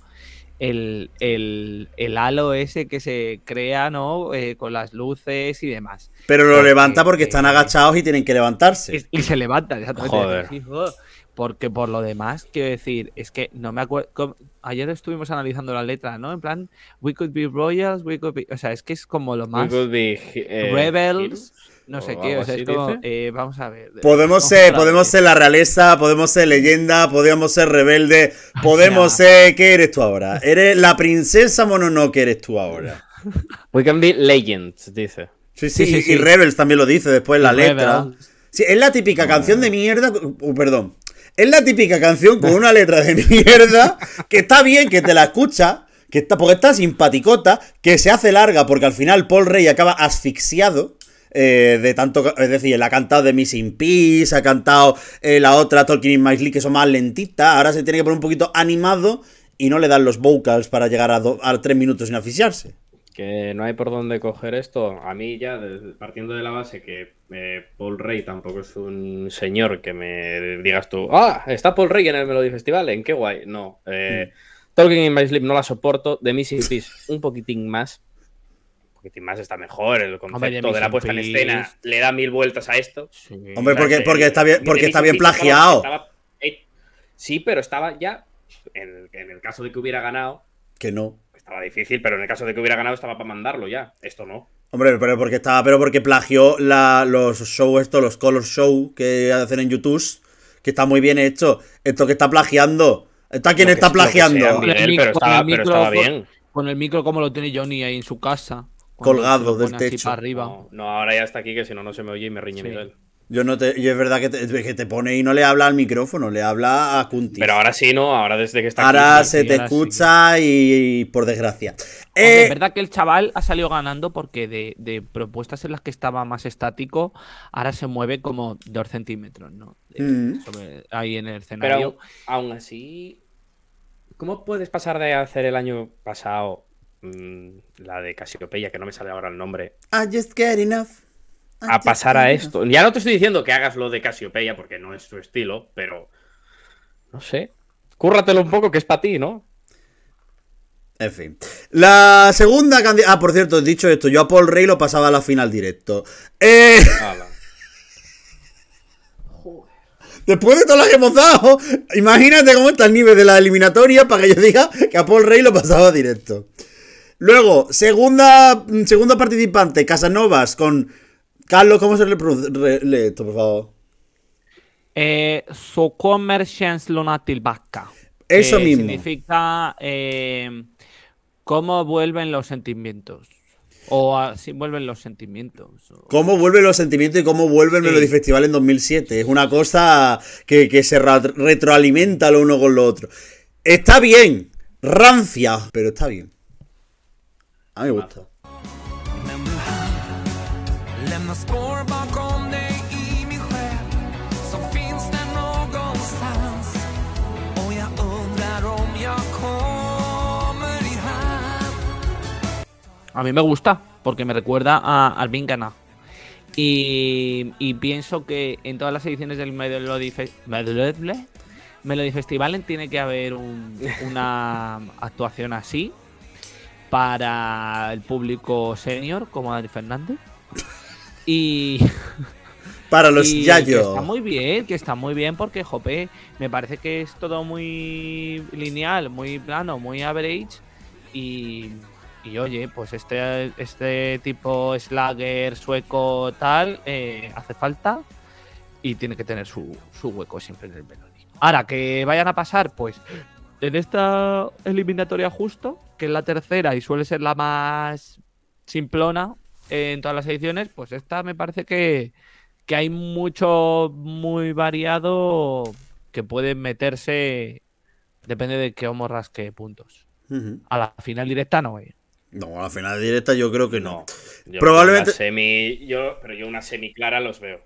el, el, el halo ese que se crea, ¿no? Eh, con las luces y demás. Pero lo Porque, levanta porque están eh, agachados y tienen que levantarse. Y, y se levantan, exactamente. Joder. Porque por lo demás, quiero decir, es que no me acuerdo. Ayer estuvimos analizando la letra, ¿no? En plan, we could be royals, we could be. O sea, es que es como lo We más. could be, eh, Rebels, heroes, no sé o qué. algo O sea, es como. eh, vamos a ver. Podemos vamos ser, podemos ser la realeza, podemos ser leyenda, podemos ser rebelde, podemos sea- ser. ¿Qué eres tú ahora? Eres la princesa Mononoke, eres tú ahora. We can be legends, dice. Sí, sí, Sí, sí, y- sí. y Rebels también lo dice después en la letra. Sí, es la típica canción de mierda. uh, perdón. Es la típica canción con una letra de mierda que está bien, que te la escucha, que está, porque está simpaticota, que se hace larga porque al final Paul Rey acaba asfixiado. Eh, de tanto, es decir, él ha cantado de Missing Peace, ha cantado eh, la otra Talking in My Sleep, que son más lentitas. Ahora se tiene que poner un poquito animado y no le dan los vocals para llegar a, do- a tres minutos sin asfixiarse. Que no hay por dónde coger esto. A mí ya, partiendo de la base que eh, Paul Rey tampoco es un señor que me digas tú, ah, está Paul Rey en el Melody Festival, ¿en qué guay? No. Eh, Talking in My Sleep no la soporto. De Missing Peace un poquitín más. Poquitín más está mejor. El concepto Hombre, de, la puesta en escena le da mil vueltas a esto. Sí. Hombre, porque, porque está bien, porque está bien plagiado. estaba- eh, sí, pero estaba ya. En, en el caso de que hubiera ganado, Que no. estaba difícil, pero en el caso de que hubiera ganado, estaba para mandarlo ya. Esto no. Hombre, pero porque estaba, pero porque plagió la, los shows estos, los color show que hacen en YouTube, que está muy bien hecho. Esto que está plagiando Está quien está sea, plagiando. Miguel, Con el pero estaba, pero bien. Con el micro como lo tiene Johnny ahí en su casa. Colgado del techo. para arriba. No, no, ahora ya está aquí, que si no, no se me oye y me riñe Sí. Miguel. Yo no te, y es verdad que te, que te pone y no le habla al micrófono, le habla a Kunti. Pero ahora sí, ¿no? Ahora desde que está Ahora aquí. se te ahora sí. escucha y, y por desgracia. Hombre, Eh, es verdad que el chaval ha salido ganando porque de, de propuestas en las que estaba más estático, ahora se mueve como dos centímetros, ¿no? Mm. sobre- ahí en el Pero escenario. aún, aún así, ¿cómo puedes pasar de hacer el año pasado mm, la de Casiopeya, que no me sale ahora el nombre, I just get enough. I a pasar a esto? Ya no te estoy diciendo que hagas lo de Casiopeia porque no es tu estilo, pero no sé. Cúrratelo un poco que es para ti, ¿no? En fin. La segunda candidata. Ah, por cierto, dicho esto, yo a Paul Rey lo pasaba a la final directo. Eh, Hala. después de todas las que hemos dado, imagínate cómo está el nivel de la eliminatoria para que yo diga que a Paul Rey lo pasaba directo. Luego, segunda, segunda participante, Casanovas, con Carlos, ¿cómo se le pronuncia? Por favor. Eh, känslorna tillbaka. Eso mismo. Significa eh, cómo vuelven los sentimientos. O así vuelven los sentimientos. o- Cómo vuelven los sentimientos y cómo vuelve el Sí. Melody Festival en 2007. Es una cosa que, que se retroalimenta lo uno con lo otro. Está bien, rancia, pero está bien. A mí me gusta. Men du här lämnar spår bakom dig i min själ Så finns det någonstans Och jag undrar om jag kommer i hamn A mí me gusta porque me recuerda a Alvin Gana. Y, y pienso que en todas las ediciones del Melody, Fe- Melody- Melody Festival tiene que haber un- una actuación así para el público senior como Dani Fernández. Y, Para los y que está muy bien, que está muy bien porque, jope, me parece que es todo muy lineal, muy plano, muy average. Y, y oye, pues este, este tipo Slagger, sueco, tal, eh, hace falta y tiene que tener su, su hueco siempre en el Melody. Ahora, que vayan a pasar, pues en esta eliminatoria justo, que es la tercera y suele ser la más simplona en todas las ediciones, pues esta me parece que, que hay mucho muy variado que pueden meterse, depende de qué homo rasque puntos. A la final directa no, eh. No, a la final directa yo creo que no. No. Yo Probablemente- semi, yo, pero yo una semi clara los veo.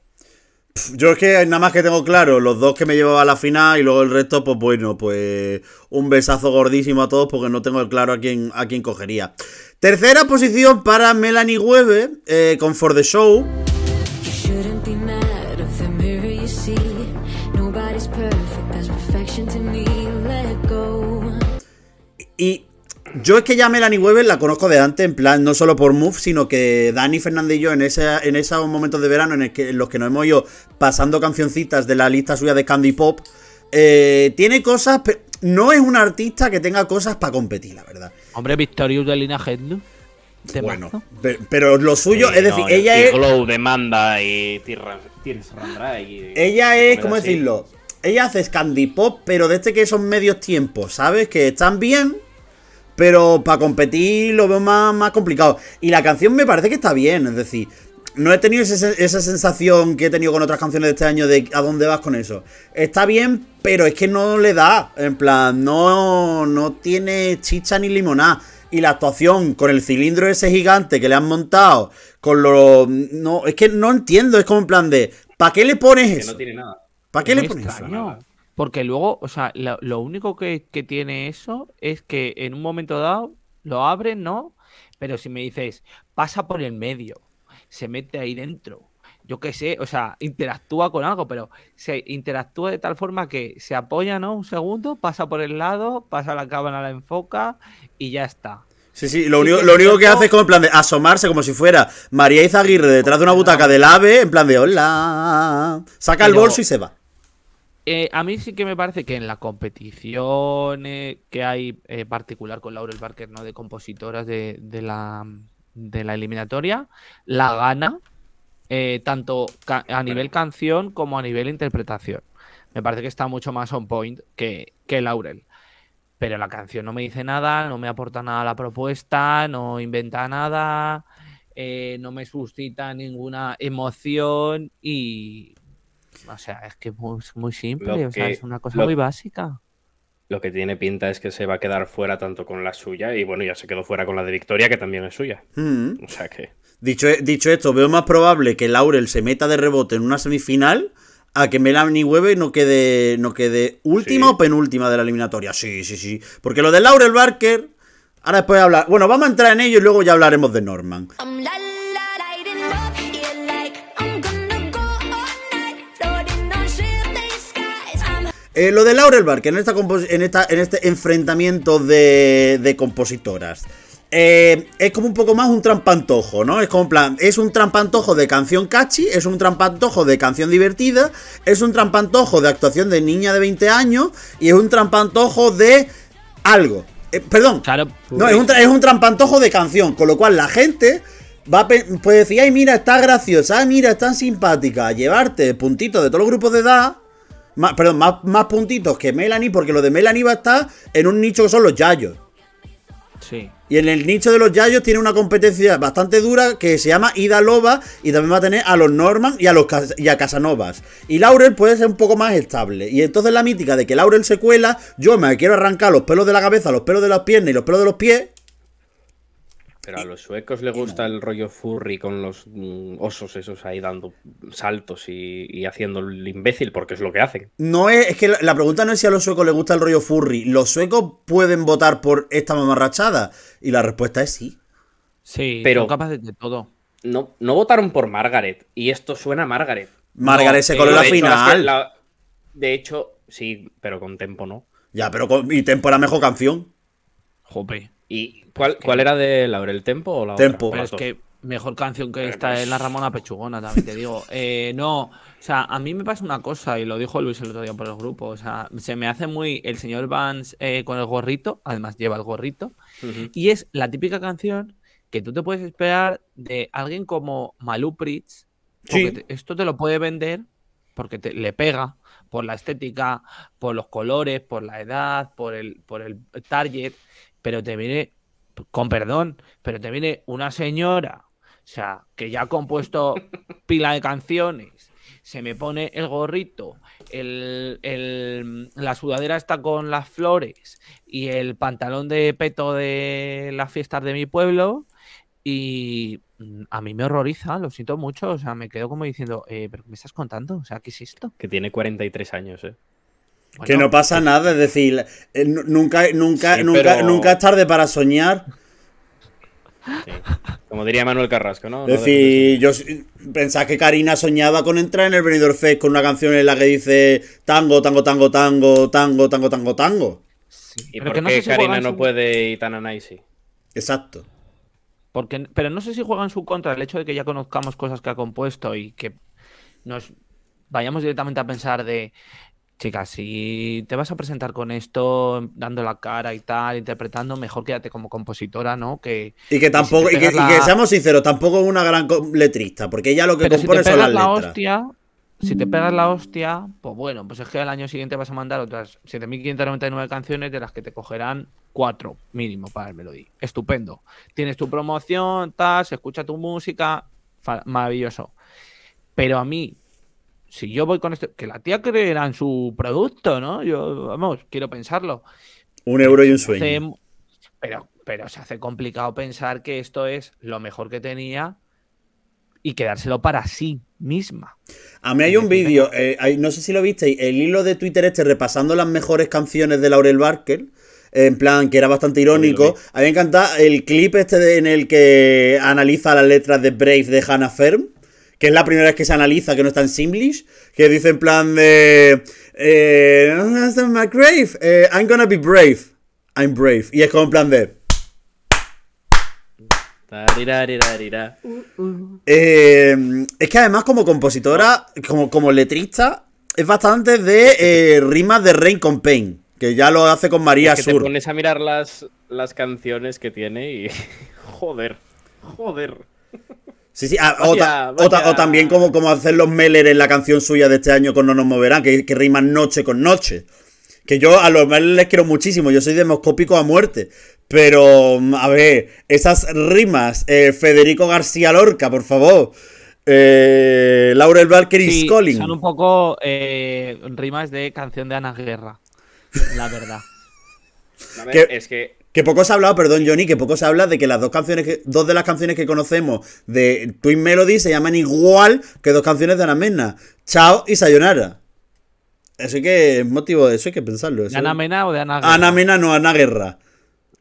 Yo es que nada más que tengo claro los dos que me llevaba a la final y luego el resto, pues bueno, pues un besazo gordísimo a todos porque no tengo claro a quién, a quién cogería. Tercera posición para Melanie Webe eh, con For the Show. Y yo es que ya a Melanie Weber la conozco de antes, en plan, no solo por Move, sino que Dani Fernández y yo en, ese, en esos momentos de verano en, el que, en los que nos hemos ido pasando cancioncitas de la lista suya de Candy Pop, eh, tiene cosas, pe- no es una artista que tenga cosas para competir, la verdad. Hombre, Victorious de Lina Headley. Bueno, pe- pero lo suyo, Sí, es decir, no, ella es... Glow demanda y. Ella es, ¿cómo así. decirlo? Ella hace Candy Pop, pero de este que son medios tiempos, ¿sabes? Que están bien, pero para competir lo veo más, más complicado. Y la canción me parece que está bien, es decir, no he tenido ese- esa sensación que he tenido con otras canciones de este año de a dónde vas con eso. Está bien, pero es que no le da, en plan, no, no tiene chicha ni limonada. Y la actuación con el cilindro ese gigante que le han montado, con lo... No, es que no entiendo, es como en plan de... ¿Para qué le pones Que eso? no tiene nada. ¿Para qué le pones eso? Porque luego, o sea, lo, lo único que, que tiene eso es que en un momento dado lo abren, ¿no? Pero si me dices, pasa por el medio, se mete ahí dentro, yo qué sé, o sea, interactúa con algo, pero se interactúa de tal forma que se apoya, ¿no? Un segundo, pasa por el lado, pasa la cámara, la enfoca y ya está. Sí, sí, lo único, que lo único que hace es como en plan de asomarse como si fuera María Izaguirre detrás de una butaca del ave, en plan de hola. Saca el bolso y se va. Eh, a mí sí que me parece que en la competición eh, que hay eh, particular con Laurel Barker, ¿no? De compositoras de, de la, de la eliminatoria, la gana eh, tanto a nivel canción como a nivel interpretación. Me parece que está mucho más on point que, que Laurel. pero la canción no me dice nada, no me aporta nada a la propuesta, no inventa nada, eh, no me suscita ninguna emoción y... O sea, es que es muy, muy simple, o sea, es una cosa lo- muy básica. Lo que tiene pinta es que se va a quedar fuera tanto con la suya y bueno, ya se quedó fuera con la de Victoria, que también es suya. Mm. O sea que. Dicho, dicho esto, veo más probable que Laurel se meta de rebote en una semifinal a que Melanie Webe no quede, no quede última Sí. o penúltima de la eliminatoria. Sí, sí, sí. Porque lo de Laurel Barker, ahora después hablar. Bueno, vamos a entrar en ello y luego ya hablaremos de Norman. La la Eh, lo de Laurel Barker en, esta en, esta, en este enfrentamiento de, de compositoras. eh, es como un poco más un trampantojo, ¿no? Es como en plan, es un trampantojo de canción catchy, es un trampantojo de canción divertida, es un trampantojo de actuación de niña de 20 años y es un trampantojo de algo. Eh, perdón, Claro, no, es un, es un trampantojo de canción, con lo cual la gente va a puede decir, ay, mira, está graciosa, ay, mira, está simpática, llevarte puntitos de todos los grupos de edad, más, perdón, más, más puntitos que Melanie, porque lo de Melanie va a estar en un nicho que son los yayos. sí. Y en el nicho de los yayos tiene una competencia bastante dura que se llama Ida Loba y también va a tener a los Norman y a los y a Casanovas. Y Laurel puede ser un poco más estable. Y entonces la mítica de que Laurel se cuela, yo me quiero arrancar los pelos de la cabeza, los pelos de las piernas y los pelos de los pies. Pero a los suecos les gusta el rollo furry con los mm, osos esos ahí dando saltos y, y haciendo el imbécil, porque es lo que hacen. No es, es que la, la pregunta no es si a los suecos les gusta el rollo furry. ¿Los suecos pueden votar por esta mamarrachada? Y la respuesta es sí. Sí, Pero- son capaces de todo. No, no votaron por Margaret, y esto suena a Margaret. Margaret No, se eh, coló la de hecho, final. la- de hecho, sí, pero con tempo no. Ya, pero con, y Tempo era mejor canción. Jope. ¿Y cuál, cuál era de Laurel Tempo o la Tempo. otra? Pero es que mejor canción que esta es la Ramona Pechugona, también te digo. Eh, no, o sea, a mí me pasa una cosa, y lo dijo Luis el otro día por el grupo, o sea, se me hace muy el señor Vance eh, con el gorrito, además lleva el gorrito, y es la típica canción que tú te puedes esperar de alguien como Malú Pritz, porque Sí. te- esto te lo puede vender porque te, le pega por la estética, por los colores, por la edad, por el, por el target, pero te viene, con perdón, pero te viene una señora, o sea, que ya ha compuesto pila de canciones, se me pone el gorrito, el, el- la sudadera está con las flores y el pantalón de peto de las fiestas de mi pueblo. Y mm, a mí me horroriza, lo siento mucho. O sea, me quedo como diciendo, eh, ¿pero qué me estás contando? O sea, ¿qué es esto? Que tiene 43 años, ¿eh? Que no pasa nada, es decir, eh, nu- nunca, nunca, Sí, nunca, pero- nunca es tarde para soñar. Sí. Como diría Manuel Carrasco, ¿no? Es decir, yo pensaba que Karina soñaba con entrar en el Benidorm Fest con una canción en la que dice tango, tango, tango, tango, tango, tango, tango, tango. sí, ¿Y por no sé si Karina no su- puede y Tananay sí? Exacto. Porque, pero no sé si juega en su contra el hecho de que ya conozcamos cosas que ha compuesto y que nos vayamos directamente a pensar de, chicas, si te vas a presentar con esto, dando la cara y tal, interpretando, mejor quédate como compositora, ¿no? Que Y que tampoco, y, que, y seamos sinceros, tampoco es una gran letrista, porque ella lo que pero si te compone son pegas las la letras. hostia, si te pegas la hostia, pues bueno, pues es que al año siguiente vas a mandar otras 7.599 canciones de las que te cogerán cuatro mínimo para el Melody. Estupendo. Tienes tu promoción, tal, se escucha tu música, maravilloso. Pero a mí, si yo voy con esto, que la tía creerá en su producto, ¿no? Yo, vamos, quiero pensarlo. Un euro y un sueño. hace- pero, pero se hace complicado pensar que esto es lo mejor que tenía y quedárselo para sí misma. A mí hay un vídeo, eh, no sé si lo visteis, el hilo de Twitter este repasando las mejores canciones de Laurel Barker, en plan que era bastante irónico. A mí me encanta el clip este de- en el que analiza las letras de Brave de Hannah Ferm, que es la primera vez que se analiza, que no está en Simlish, que dice en plan de... Eh, my grave, eh, I'm gonna be brave, I'm brave. Y es como en plan de... Tariraririrarira. Eh, es que además como compositora, como, como letrista, es bastante de eh, rimas de Rain con Pain, que ya lo hace con María Es que te Sur. pones a mirar las, las canciones que tiene y. Joder. Joder. Sí, sí, ah, o, Vaya, ta- o ta- vaya. o también como, como hacer los Meller en la canción suya de este año con No nos moverán, que, que riman noche con noche. Que yo a los Smells les quiero muchísimo, yo soy demoscópico a muerte. Pero, a ver, esas rimas, eh, Federico García Lorca, por favor. Eh, Laurel Valkyrie Sí, Calling. son un poco eh, rimas de canción de Ana Guerra, la verdad. A ver, es que Que poco se ha hablado, perdón, Johnny, que poco se habla de que las dos canciones, que, dos de las canciones que conocemos de Twin Melody se llaman igual que dos canciones de Ana Mena. Chao y Sayonara. Eso hay que, es motivo de eso hay que pensarlo. ¿De Ana Mena o de Ana Guerra? Ana Mena, no Ana Guerra.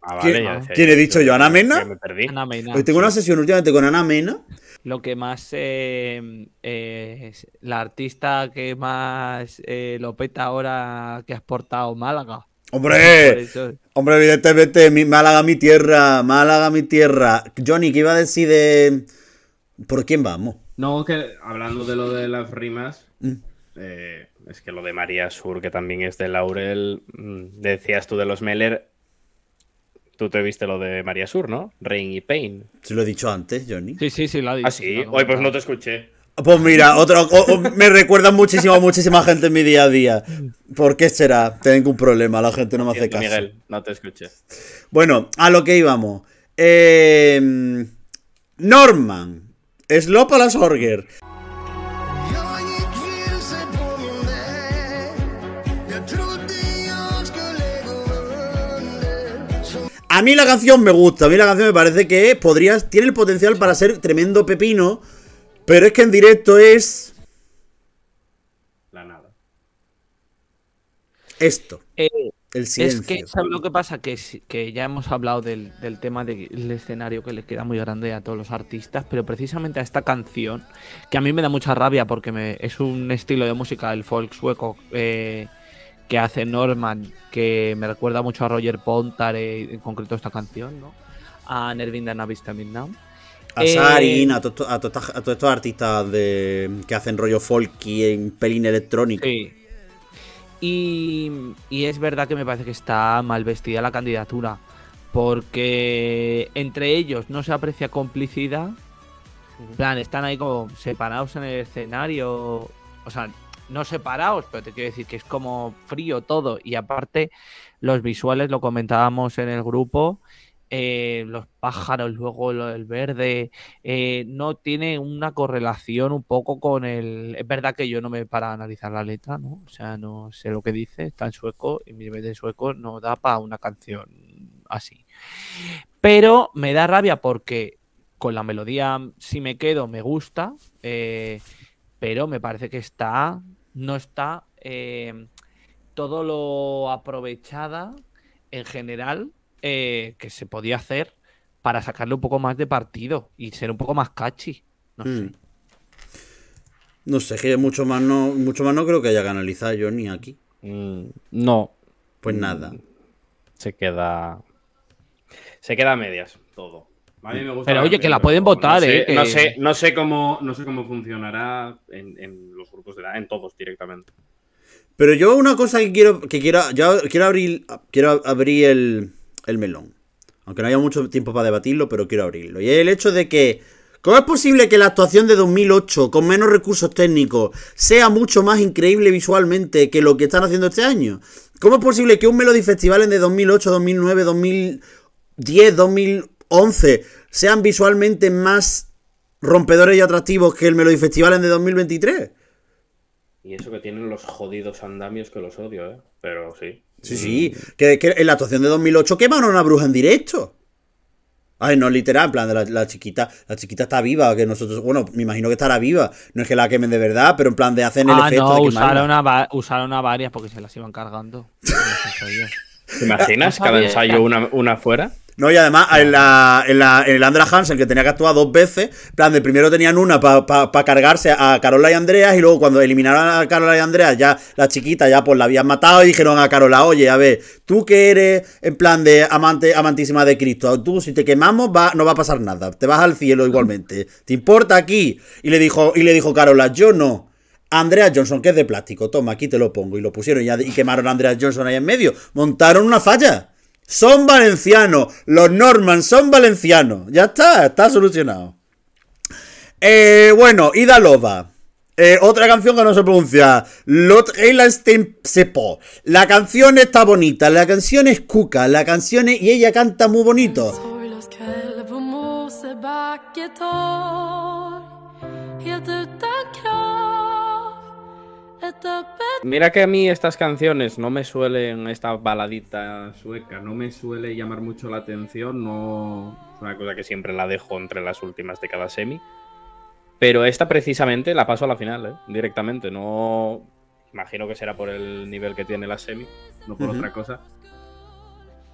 Ah, ¿Quién- vale, ya decía quién he dicho yo? ¿Ana Mena? que Me perdí. Ana Mena. Hoy tengo una sesión últimamente con Ana Mena. Lo que más. eh, eh, es la artista que más eh, lo peta ahora que has portado Málaga. ¡Hombre! Hombre, evidentemente, mi, Málaga, mi tierra. Málaga, mi tierra. Johnny, ¿qué iba a decir de. ¿Por quién vamos? No, que hablando de lo de las rimas, Mm. Eh, es que lo de María Sur, que también es de Laurel, mm, decías tú de los Meller. Tú te viste lo de María Sur, ¿no? Rain y Pain. Se lo he dicho antes, Johnny. Sí, sí, sí, lo ha dicho. Ah, sí. Hoy pues no te escuché. Pues mira, otro, o- o- me recuerda muchísimo a muchísima gente en mi día a día. ¿Por qué será? Tengo un problema, la gente no me hace caso. Miguel, no te escuché. Bueno, a lo que íbamos. Eh, Norman. Slop a under Som A mí la canción me gusta, a mí la canción me parece que podría, tiene el potencial para ser tremendo pepino, pero es que en directo es la nada. esto, Eh, el es silencio. que, ¿sabes lo que pasa? Que, que ya hemos hablado del, del tema del escenario que le queda muy grande a todos los artistas, pero precisamente a esta canción, que a mí me da mucha rabia porque me, es un estilo de música, el folk sueco, eh, que hace Norman, que me recuerda mucho a Roger Pontare, en concreto esta canción, ¿no? A Nervin de Navis Coming Down. A Eh, Sarin, a, to- to- a to- todos estos artistas de, que hacen rollo folky en pelín electrónico. Sí. Y, y es verdad que me parece que está mal vestida la candidatura. Porque entre ellos no se aprecia complicidad. En plan, están ahí como separados en el escenario. O sea, no separados, pero te quiero decir que es como frío todo. Y aparte, los visuales, lo comentábamos en el grupo. Eh, los pájaros, luego del verde, eh, no tiene una correlación un poco con el... Es verdad que yo no me para analizar la letra, ¿no? O sea, no sé lo que dice, está en sueco y mi nivel de sueco no da para una canción así. Pero me da rabia porque con la melodía, si me quedo, me gusta, eh, pero me parece que está, no está todo lo aprovechada en general eh, que se podía hacer para sacarle un poco más de partido y ser un poco más catchy. No sé. Mm. No sé, que mucho más no, mucho más no creo que haya que analizar yo ni aquí. Mm, no, Pues nada. se queda. Se queda a medias todo. A mí me gusta Pero oye, que la pueden votar, no sé, eh, que- No sé, no sé cómo, no sé cómo funcionará en, en los grupos de la, en todos directamente. Pero yo una cosa que quiero, que quiero, yo quiero abrir, quiero abrir el, el melón. Aunque no haya mucho tiempo para debatirlo, pero quiero abrirlo. Y es el hecho de que, ¿cómo es posible que la actuación de 2008, con menos recursos técnicos, sea mucho más increíble visualmente que lo que están haciendo este año? ¿Cómo es posible que un Melody Festival en de 2008, 2009, 2010, 2011 sean visualmente más rompedores y atractivos que el Melody Festival en de 2023? Y eso que tienen los jodidos andamios que los odio, ¿eh? Pero sí. Sí, sí. Que, que en la actuación de 2008 quemaron a una bruja en directo. Ay, no, literal, en plan, de la, la chiquita, la chiquita está viva, que nosotros, bueno, me imagino que estará viva. No es que la quemen de verdad, pero en plan de hacen el Ah, efecto no, de usaron a, usaron a varias porque se las iban cargando. ¿Te imaginas No cada ensayo una, una fuera? No, y además en, la, en, la, en el Andra Hansen, que tenía que actuar dos veces, plan, de primero tenían una para cargarse a Carola y Andreas, y luego cuando eliminaron a Carola y Andreas, ya la chiquita ya pues la habían matado y dijeron a Carola, oye, a ver, tú que eres en plan de amante, amantísima de Cristo, tú si te quemamos va, no va a pasar nada, te vas al cielo igualmente. ¿Te importa aquí? Y le dijo, y le dijo Carola, yo no. Andreas Johnson, que es de plástico, toma, aquí te lo pongo. Y lo pusieron y, y quemaron a Andreas Johnson ahí en medio. Montaron una falla. Son valencianos. Los Norman son valencianos. Ya está, está solucionado. Eh, bueno, Ida Loba. Eh, otra canción que no se pronuncia. Lot Sepo. La canción está bonita, la canción es cuca, la canción es... y ella canta muy bonito. Mira que a mí estas canciones no me suelen, esta baladita sueca, no me suele llamar mucho la atención, no es una cosa que siempre la dejo entre las últimas de cada semi. Pero esta precisamente la paso a la final, ¿eh? directamente, no... Imagino que será por el nivel que tiene la semi, no por otra cosa.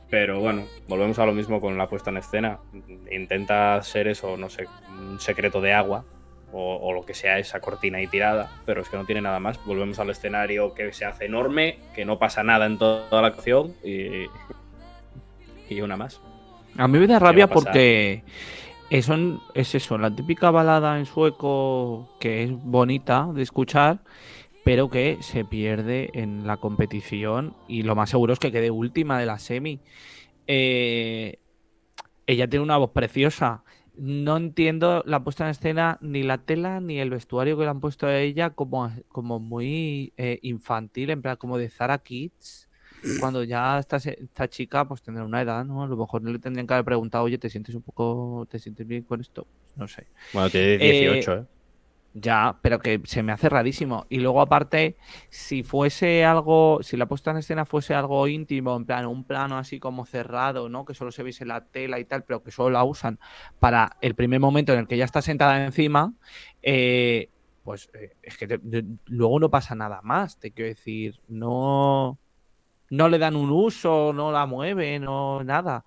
Pero bueno, volvemos a lo mismo con la puesta en escena. Intenta ser eso, no sé, un secreto de agua, o, o lo que sea esa cortina y tirada, pero es que no tiene nada más. Volvemos al escenario que se hace enorme, que no pasa nada en to- toda la acción y, y una más. A mí me da rabia porque eso en- es eso, la típica balada en sueco que es bonita de escuchar, pero que se pierde en la competición y lo más seguro es que quede última de la semi. Eh, ella tiene una voz preciosa. No entiendo la puesta en escena, ni la tela, ni el vestuario que le han puesto a ella como, como muy eh, infantil, en plan como de Zara Kids. Cuando ya esta, esta chica pues tendrá una edad, ¿no? A lo mejor no le tendrían que haber preguntado, oye, ¿te sientes un poco, te sientes bien con esto? No sé. Bueno, tiene Eh, 18, ¿eh? Ya, pero que se me hace rarísimo. Y luego, aparte, si fuese algo, si la puesta en escena fuese algo íntimo, en plan, un plano así como cerrado, ¿no? Que solo se viese la tela y tal, pero que solo la usan para el primer momento en el que ella está sentada encima, eh, pues eh, es que te- luego no pasa nada más. Te quiero decir, no, no le dan un uso, no la mueven, no nada.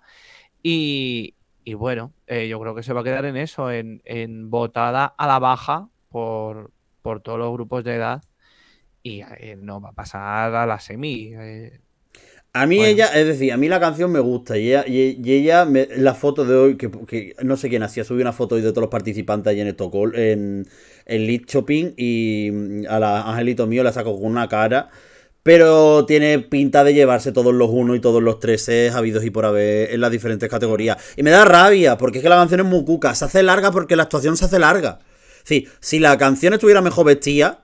Y, y bueno, eh, yo creo que se va a quedar en eso, en, en votada a la baja por, por todos los grupos de edad y eh, no va a pasar a la semi. eh. A mí Bueno. ella, es decir, a mí la canción me gusta y ella, y, y ella me- la foto de hoy, que, que no sé quién hacía, subí una foto hoy de todos los participantes allí en Estocolmo, en, en Lead Shopping y mm, a la Angelito mío la saco con una cara, pero tiene pinta de llevarse todos los uno y todos los treses habidos y por haber en las diferentes categorías. Y me da rabia, porque es que la canción es muy cuca, se hace larga porque la actuación se hace larga. Sí, si la canción estuviera mejor vestida,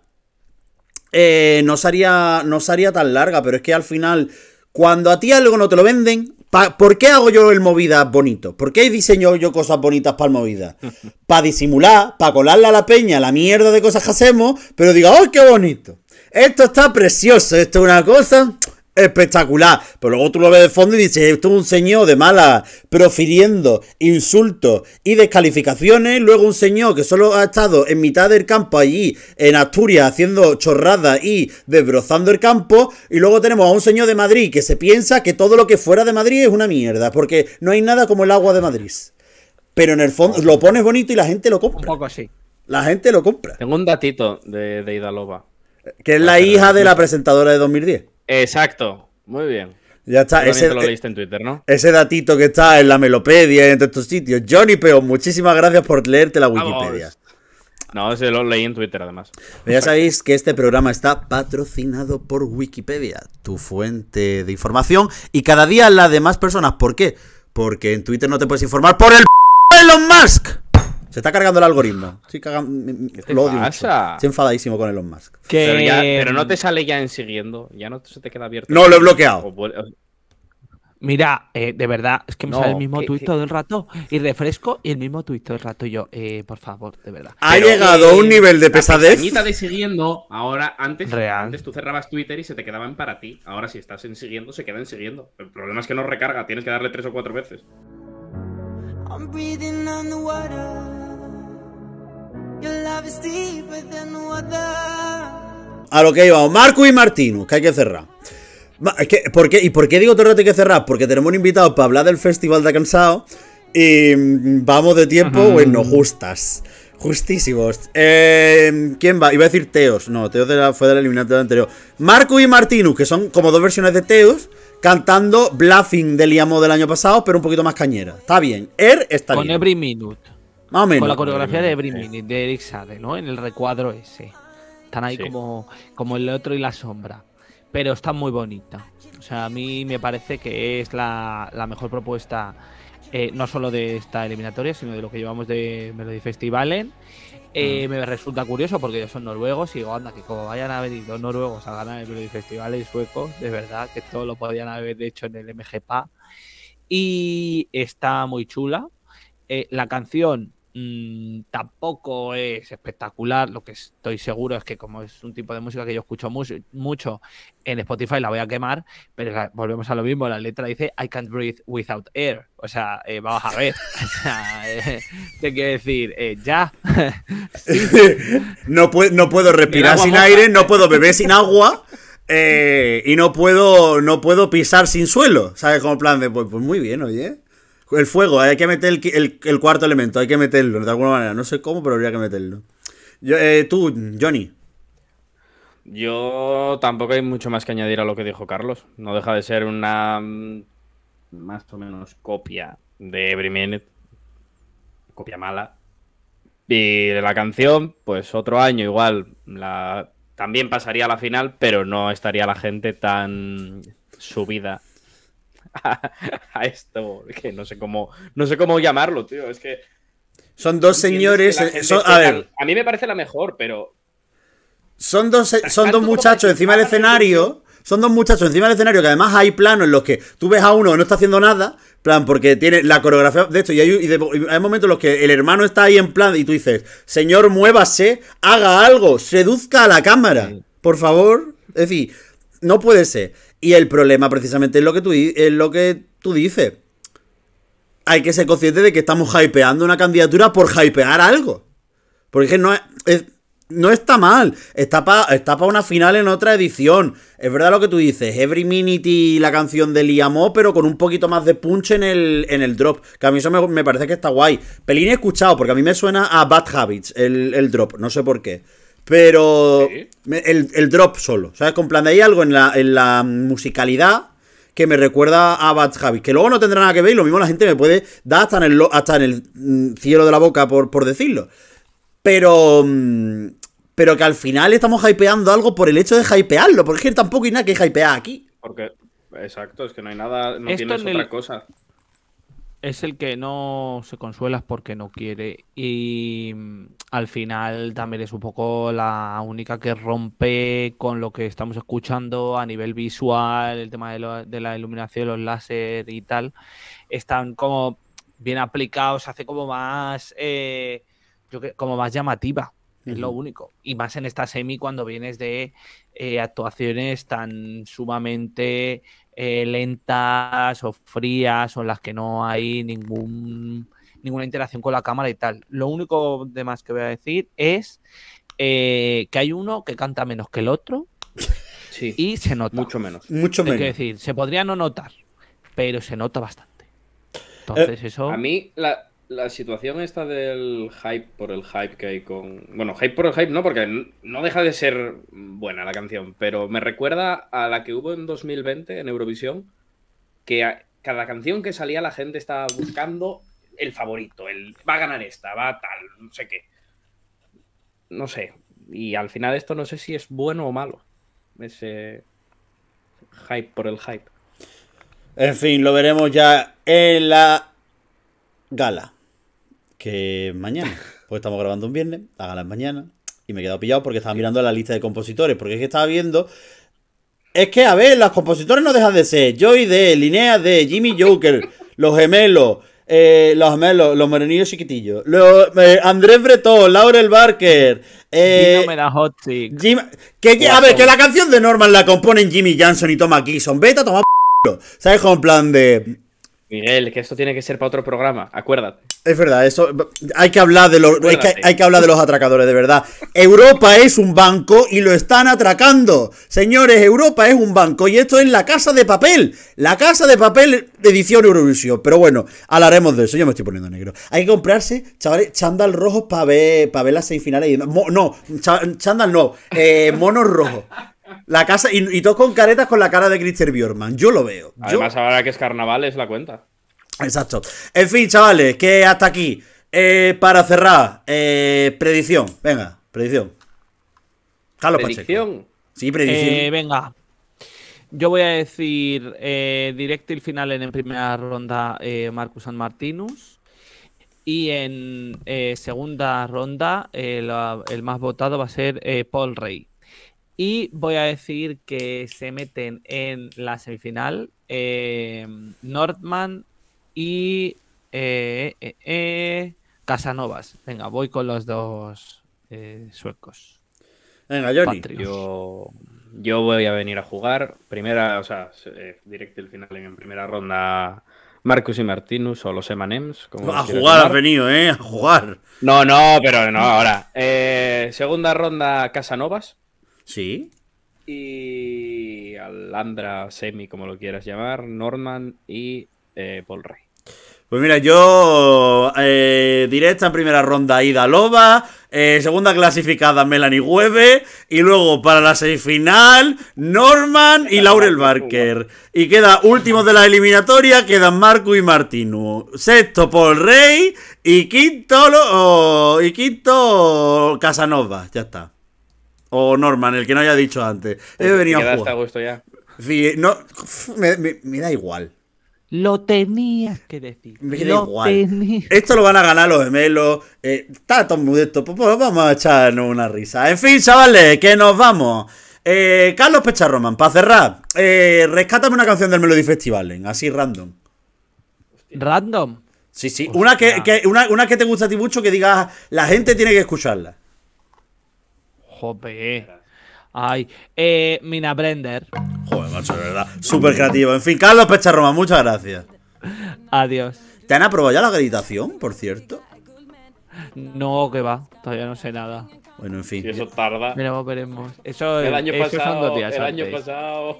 eh, no, sería, no sería tan larga, pero es que al final, cuando a ti algo no te lo venden, ¿por qué hago yo el movida bonito? ¿Por qué diseño yo cosas bonitas para el movida? Para disimular, para colarle a la peña la mierda de cosas que hacemos, pero diga, ¡oh, qué bonito! Esto está precioso, esto es una cosa espectacular. Pero luego tú lo ves de fondo y dices, esto es un señor de mala, profiriendo insultos y descalificaciones. Luego un señor que solo ha estado en mitad del campo allí, en Asturias, haciendo chorradas y desbrozando el campo. Y luego tenemos a un señor de Madrid que se piensa que todo lo que fuera de Madrid es una mierda, porque no hay nada como el agua de Madrid. Pero en el fondo lo pones bonito y la gente lo Un compra. poco así. La gente lo compra. Tengo un datito de, de Idalova. Que es la hija de la presentadora de 2010. Exacto, muy bien. Ya está, ese, lo leíste en Twitter, ¿no? ese datito que está en la Melopedia y en todos estos sitios. Johnny Peo, muchísimas gracias por leerte la Wikipedia. No, ese lo leí en Twitter además. Ya sabéis que este programa está patrocinado por Wikipedia, tu fuente de información, y cada día la de más personas. ¿Por qué? Porque en Twitter no te puedes informar por el p- Elon Musk. Se está cargando el algoritmo. Estoy cagan- ¿Qué te lo odio pasa? mucho. Estoy enfadadísimo con Elon Musk. Que... Pero, ya- pero no te sale ya en siguiendo, ya no se te queda abierto. No, lo he bloqueado. O Mira, eh, de verdad, es que me No, sale el mismo que- tuit que- todo el rato y refresco y el mismo tuit todo el rato. Y yo, eh, por favor, de verdad. Ha Pero, llegado a un nivel de La pesadez. pestañita de siguiendo, ahora antes, Real. antes tú cerrabas Twitter y se te quedaba en para ti. Ahora si estás en siguiendo, se queda en siguiendo. El problema es que no recarga, tienes que darle tres o cuatro veces. I'm breathing on the water. A lo que íbamos, Marco y Martino, que hay que cerrar. Que- ¿por qué- ¿Y por qué digo todo el rato hay que cerrar? Porque tenemos un invitado para hablar del Festival de Cansado y mm, vamos de tiempo, bueno, justas. Justísimos. Eh, ¿Quién va? Iba a decir Teos. No, Teos de la- fue del eliminatorio anterior. Marco y Martino, que son como dos versiones de Teos, cantando Bluffing del Liamo del año pasado, pero un poquito más cañera. Está bien. Er está Con bien. Every Minute. Más o menos. Con la coreografía de Minute, de Eric Sade, ¿no? En el recuadro ese. Están ahí Sí. como, como el otro y la sombra. Pero está muy bonita. O sea, a mí me parece que es la, la mejor propuesta, eh, no solo de esta eliminatoria, sino de lo que llevamos de Melody Festivalen. Eh, me resulta curioso porque ellos son noruegos y digo, anda, que como vayan a venir dos noruegos a ganar el Melody Festival y suecos, de verdad que todo lo podían haber hecho en el MGPA. Y está muy chula. Eh, la canción mm, tampoco es espectacular. Lo que estoy seguro es que, como es un tipo de música que yo escucho mu- mucho en Spotify, la voy a quemar. Pero la- volvemos a lo mismo. La letra dice I can't breathe without air. O sea, eh, vamos a ver. O sea, eh, te quiero decir, eh, ya. no, pue- no puedo respirar sin moja. aire, no puedo beber sin agua. eh, y no puedo, no puedo pisar sin suelo. ¿Sabes? Como plan de, pues, pues muy bien, oye. El fuego, hay que meter el, el cuarto elemento, hay que meterlo de alguna manera. No sé cómo, pero habría que meterlo. Yo, eh, tú, Johnny. Yo tampoco hay mucho más que añadir a lo que dijo Carlos. No deja de ser una mm, más o menos copia de Every Minute. Copia mala. Y de la canción, pues otro año igual la también pasaría a la final, pero no estaría la gente tan subida a, a esto, que no sé cómo no sé cómo llamarlo, tío, es que Son dos señores. eh, son- a ver, a mí me parece la mejor, pero Son dos, son Tanto dos muchachos encima del escenario. Son dos muchachos encima del escenario que además hay planos en los que tú ves a uno que no está haciendo nada. plan, porque tiene la coreografía de esto. Y hay, y de- y hay momentos en los que el hermano está ahí en plan y tú dices, Señor, muévase, haga algo, seduzca a la cámara. Por favor. Es decir, no puede ser. Y el problema precisamente es lo que tú, es lo que tú dices. Hay que ser consciente de que estamos hypeando una candidatura por hypear algo. Porque no, es- no está mal. Está para está una final en otra edición. Es verdad lo que tú dices. Every Minute y la canción de Liamó, pero con un poquito más de punch en el, en el drop. Que a mí eso me, me parece que está guay. Pelín he escuchado, porque a mí me suena a Bad Habits el, el drop. No sé por qué. Pero Sí. el, el drop solo. ¿Sabes? Con plan de ahí algo en la, en la musicalidad que me recuerda a Bad Habits. Que luego no tendrá nada que ver y lo mismo la gente me puede dar hasta en el, hasta en el mm, cielo de la boca por, por decirlo. Pero. mm, Pero que al final estamos hypeando algo por el hecho de hypearlo. Porque es que tampoco hay nada que hypear aquí. porque exacto, es que no hay nada, no Esto tienes en otra el- cosa. Es el que no se consuela porque no quiere. Y mm, al final también es un poco la única que rompe con lo que estamos escuchando a nivel visual, el tema de, lo- de la iluminación, los láser y tal. Están como bien aplicados, hace como más, eh, yo que- como más llamativa. Es lo único. Y más en esta semi cuando vienes de eh, actuaciones tan sumamente eh, lentas o frías o en las que no hay ningún, ninguna interacción con la cámara y tal. Lo único de más que voy a decir es eh, que hay uno que canta menos que el otro Sí, y se nota. mucho menos. Mucho Hay que menos. decir, se podría no notar, pero se nota bastante. Entonces eso... A mí la, la situación esta del hype por el hype que hay con... Bueno, hype por el hype no, porque no deja de ser buena la canción, pero me recuerda a la que hubo en 2020 en Eurovisión, que cada canción que salía la gente estaba buscando el favorito, el va a ganar esta, va a tal, no sé qué. No sé. Y al final esto no sé si es bueno o malo. Ese hype por el hype. En fin, lo veremos ya en la gala. Que mañana. Pues estamos grabando un viernes. La gala es mañana. Y me he quedado pillado porque estaba mirando la lista de compositores. Porque es que estaba viendo. Es que, a ver, los compositores no dejan de ser Joy D, Linnea D, Jimmy Joker, los gemelos, eh, los gemelos, los morenillos chiquitillos, los, eh, Andrés Bretón, Laurel Barker, eh, hot. Jim- que, a ver, que la canción de Norman la componen Jimmy Johnson y Thomas Gison. Vete a tomar p***. ¿Sabes? Como en plan de. Miguel, que esto tiene que ser para otro programa, acuérdate. Es verdad, eso. Hay que hablar de los. Hay que, Acuérdate. hay que hablar de los atracadores, de verdad. Europa es un banco y lo están atracando. Señores, Europa es un banco y esto es la casa de papel. La casa de papel edición Eurovisión. Pero bueno, hablaremos de eso. Yo me estoy poniendo negro. Hay que comprarse, chavales, chándal rojos para ver, para ver las seis finales. y- mo- no, chándal no. Eh, monos rojos. La casa, y, y todos con caretas con la cara de Christer Bjorman. Yo lo veo. Yo- Además, ahora que es carnaval, es la cuenta. Exacto. En fin, chavales, que hasta aquí. Eh, para cerrar, eh, predicción. Venga, predicción. Carlos Pacheco. Predicción. Sí, predicción. Eh, venga. Yo voy a decir eh, directo y final en primera ronda eh, Marcus San Martinus. Y en eh, segunda ronda, eh, la- el más votado va a ser eh, Paul Rey. Y voy a decir que se meten en la semifinal eh, Nordman y eh, eh, eh, Casanovas. Venga, voy con los dos eh, suecos. Venga, Johnny. Yo, yo voy a venir a jugar. Primera, o sea, eh, directo el final en primera ronda. Marcus y Martinus o los Emanems. como A jugar has venido, ¿eh? A jugar. No, no, pero no, ahora. Eh, segunda ronda Casanovas. Sí. Y Alandra, Semi, como lo quieras llamar. Norman y eh, Paul Rey. Pues mira, yo eh, directa en primera ronda Ida Loba, eh, segunda clasificada Melanie Hueve y luego para la semifinal Norman y Laurel Barker. Y queda últimos de la eliminatoria, quedan Marco y Martinu. Sexto Paul Rey y quinto, lo- o- y quinto Casanova, ya está. O Norman, el que no haya dicho antes. He venido a ¿Quedaste a jugar. gusto ya? Sí, no, me- me- me da igual. Lo tenías que decir. Me da lo igual. tenías. Esto lo van a ganar los gemelos. Eh, está todo muy esto. Pues, pues vamos a echarnos una risa. En fin, chavales, que nos vamos. Eh, Carlos Pecharroman, para cerrar, eh, rescátame una canción del Melody Festival, en, así random. Random. Sí, sí. Una que, que- una, una que te gusta a ti mucho que digas, la gente tiene que escucharla. Jope. Ay, eh, Mina Brender. Joder, macho, de verdad. Súper creativo. En fin, Carlos Pecharroman, muchas gracias. Adiós. ¿Te han aprobado ya la acreditación, por cierto? No, que va. Todavía no sé nada. Bueno, en fin. Si eso tarda. Veremos, veremos. Eso, El año eso son pasado. dos días el año antes. pasado.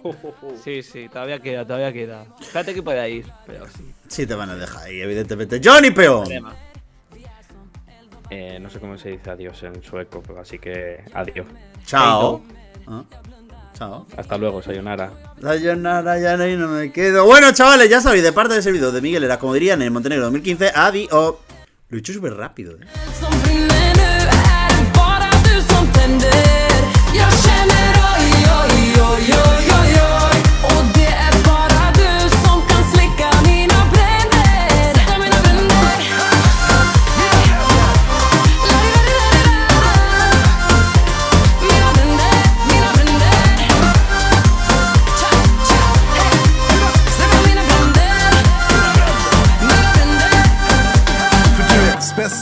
Sí, sí, todavía queda, todavía queda. Espérate que pueda ir, pero sí. Sí, te van a dejar ahí, evidentemente. Johnny Peón. Eh, no sé cómo se dice adiós en sueco, pero así que adiós. Chao. Ah, Chao. Hasta luego, sayonara. Sayonara, ya no, me quedo. Bueno, chavales, ya sabéis, de parte de ese video de Miguel era como dirían en Montenegro 2015, adiós. Lo he hecho súper rápido, eh.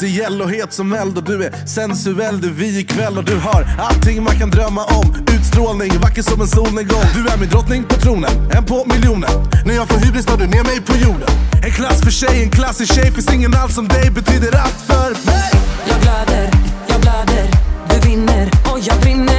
Speciell och het som eld och du är sensuell, du är vi ikväll och du har allting man kan drömma om. Utstrålning, vacker som en solnedgång. Du är min drottning på tronen, en på miljonen. När jag får hybris tar du ner mig på jorden. En klass för sig, en klassig tjej Finns ingen alls som dig, betyder allt för mig Jag glöder, jag blöder, du vinner och jag brinner.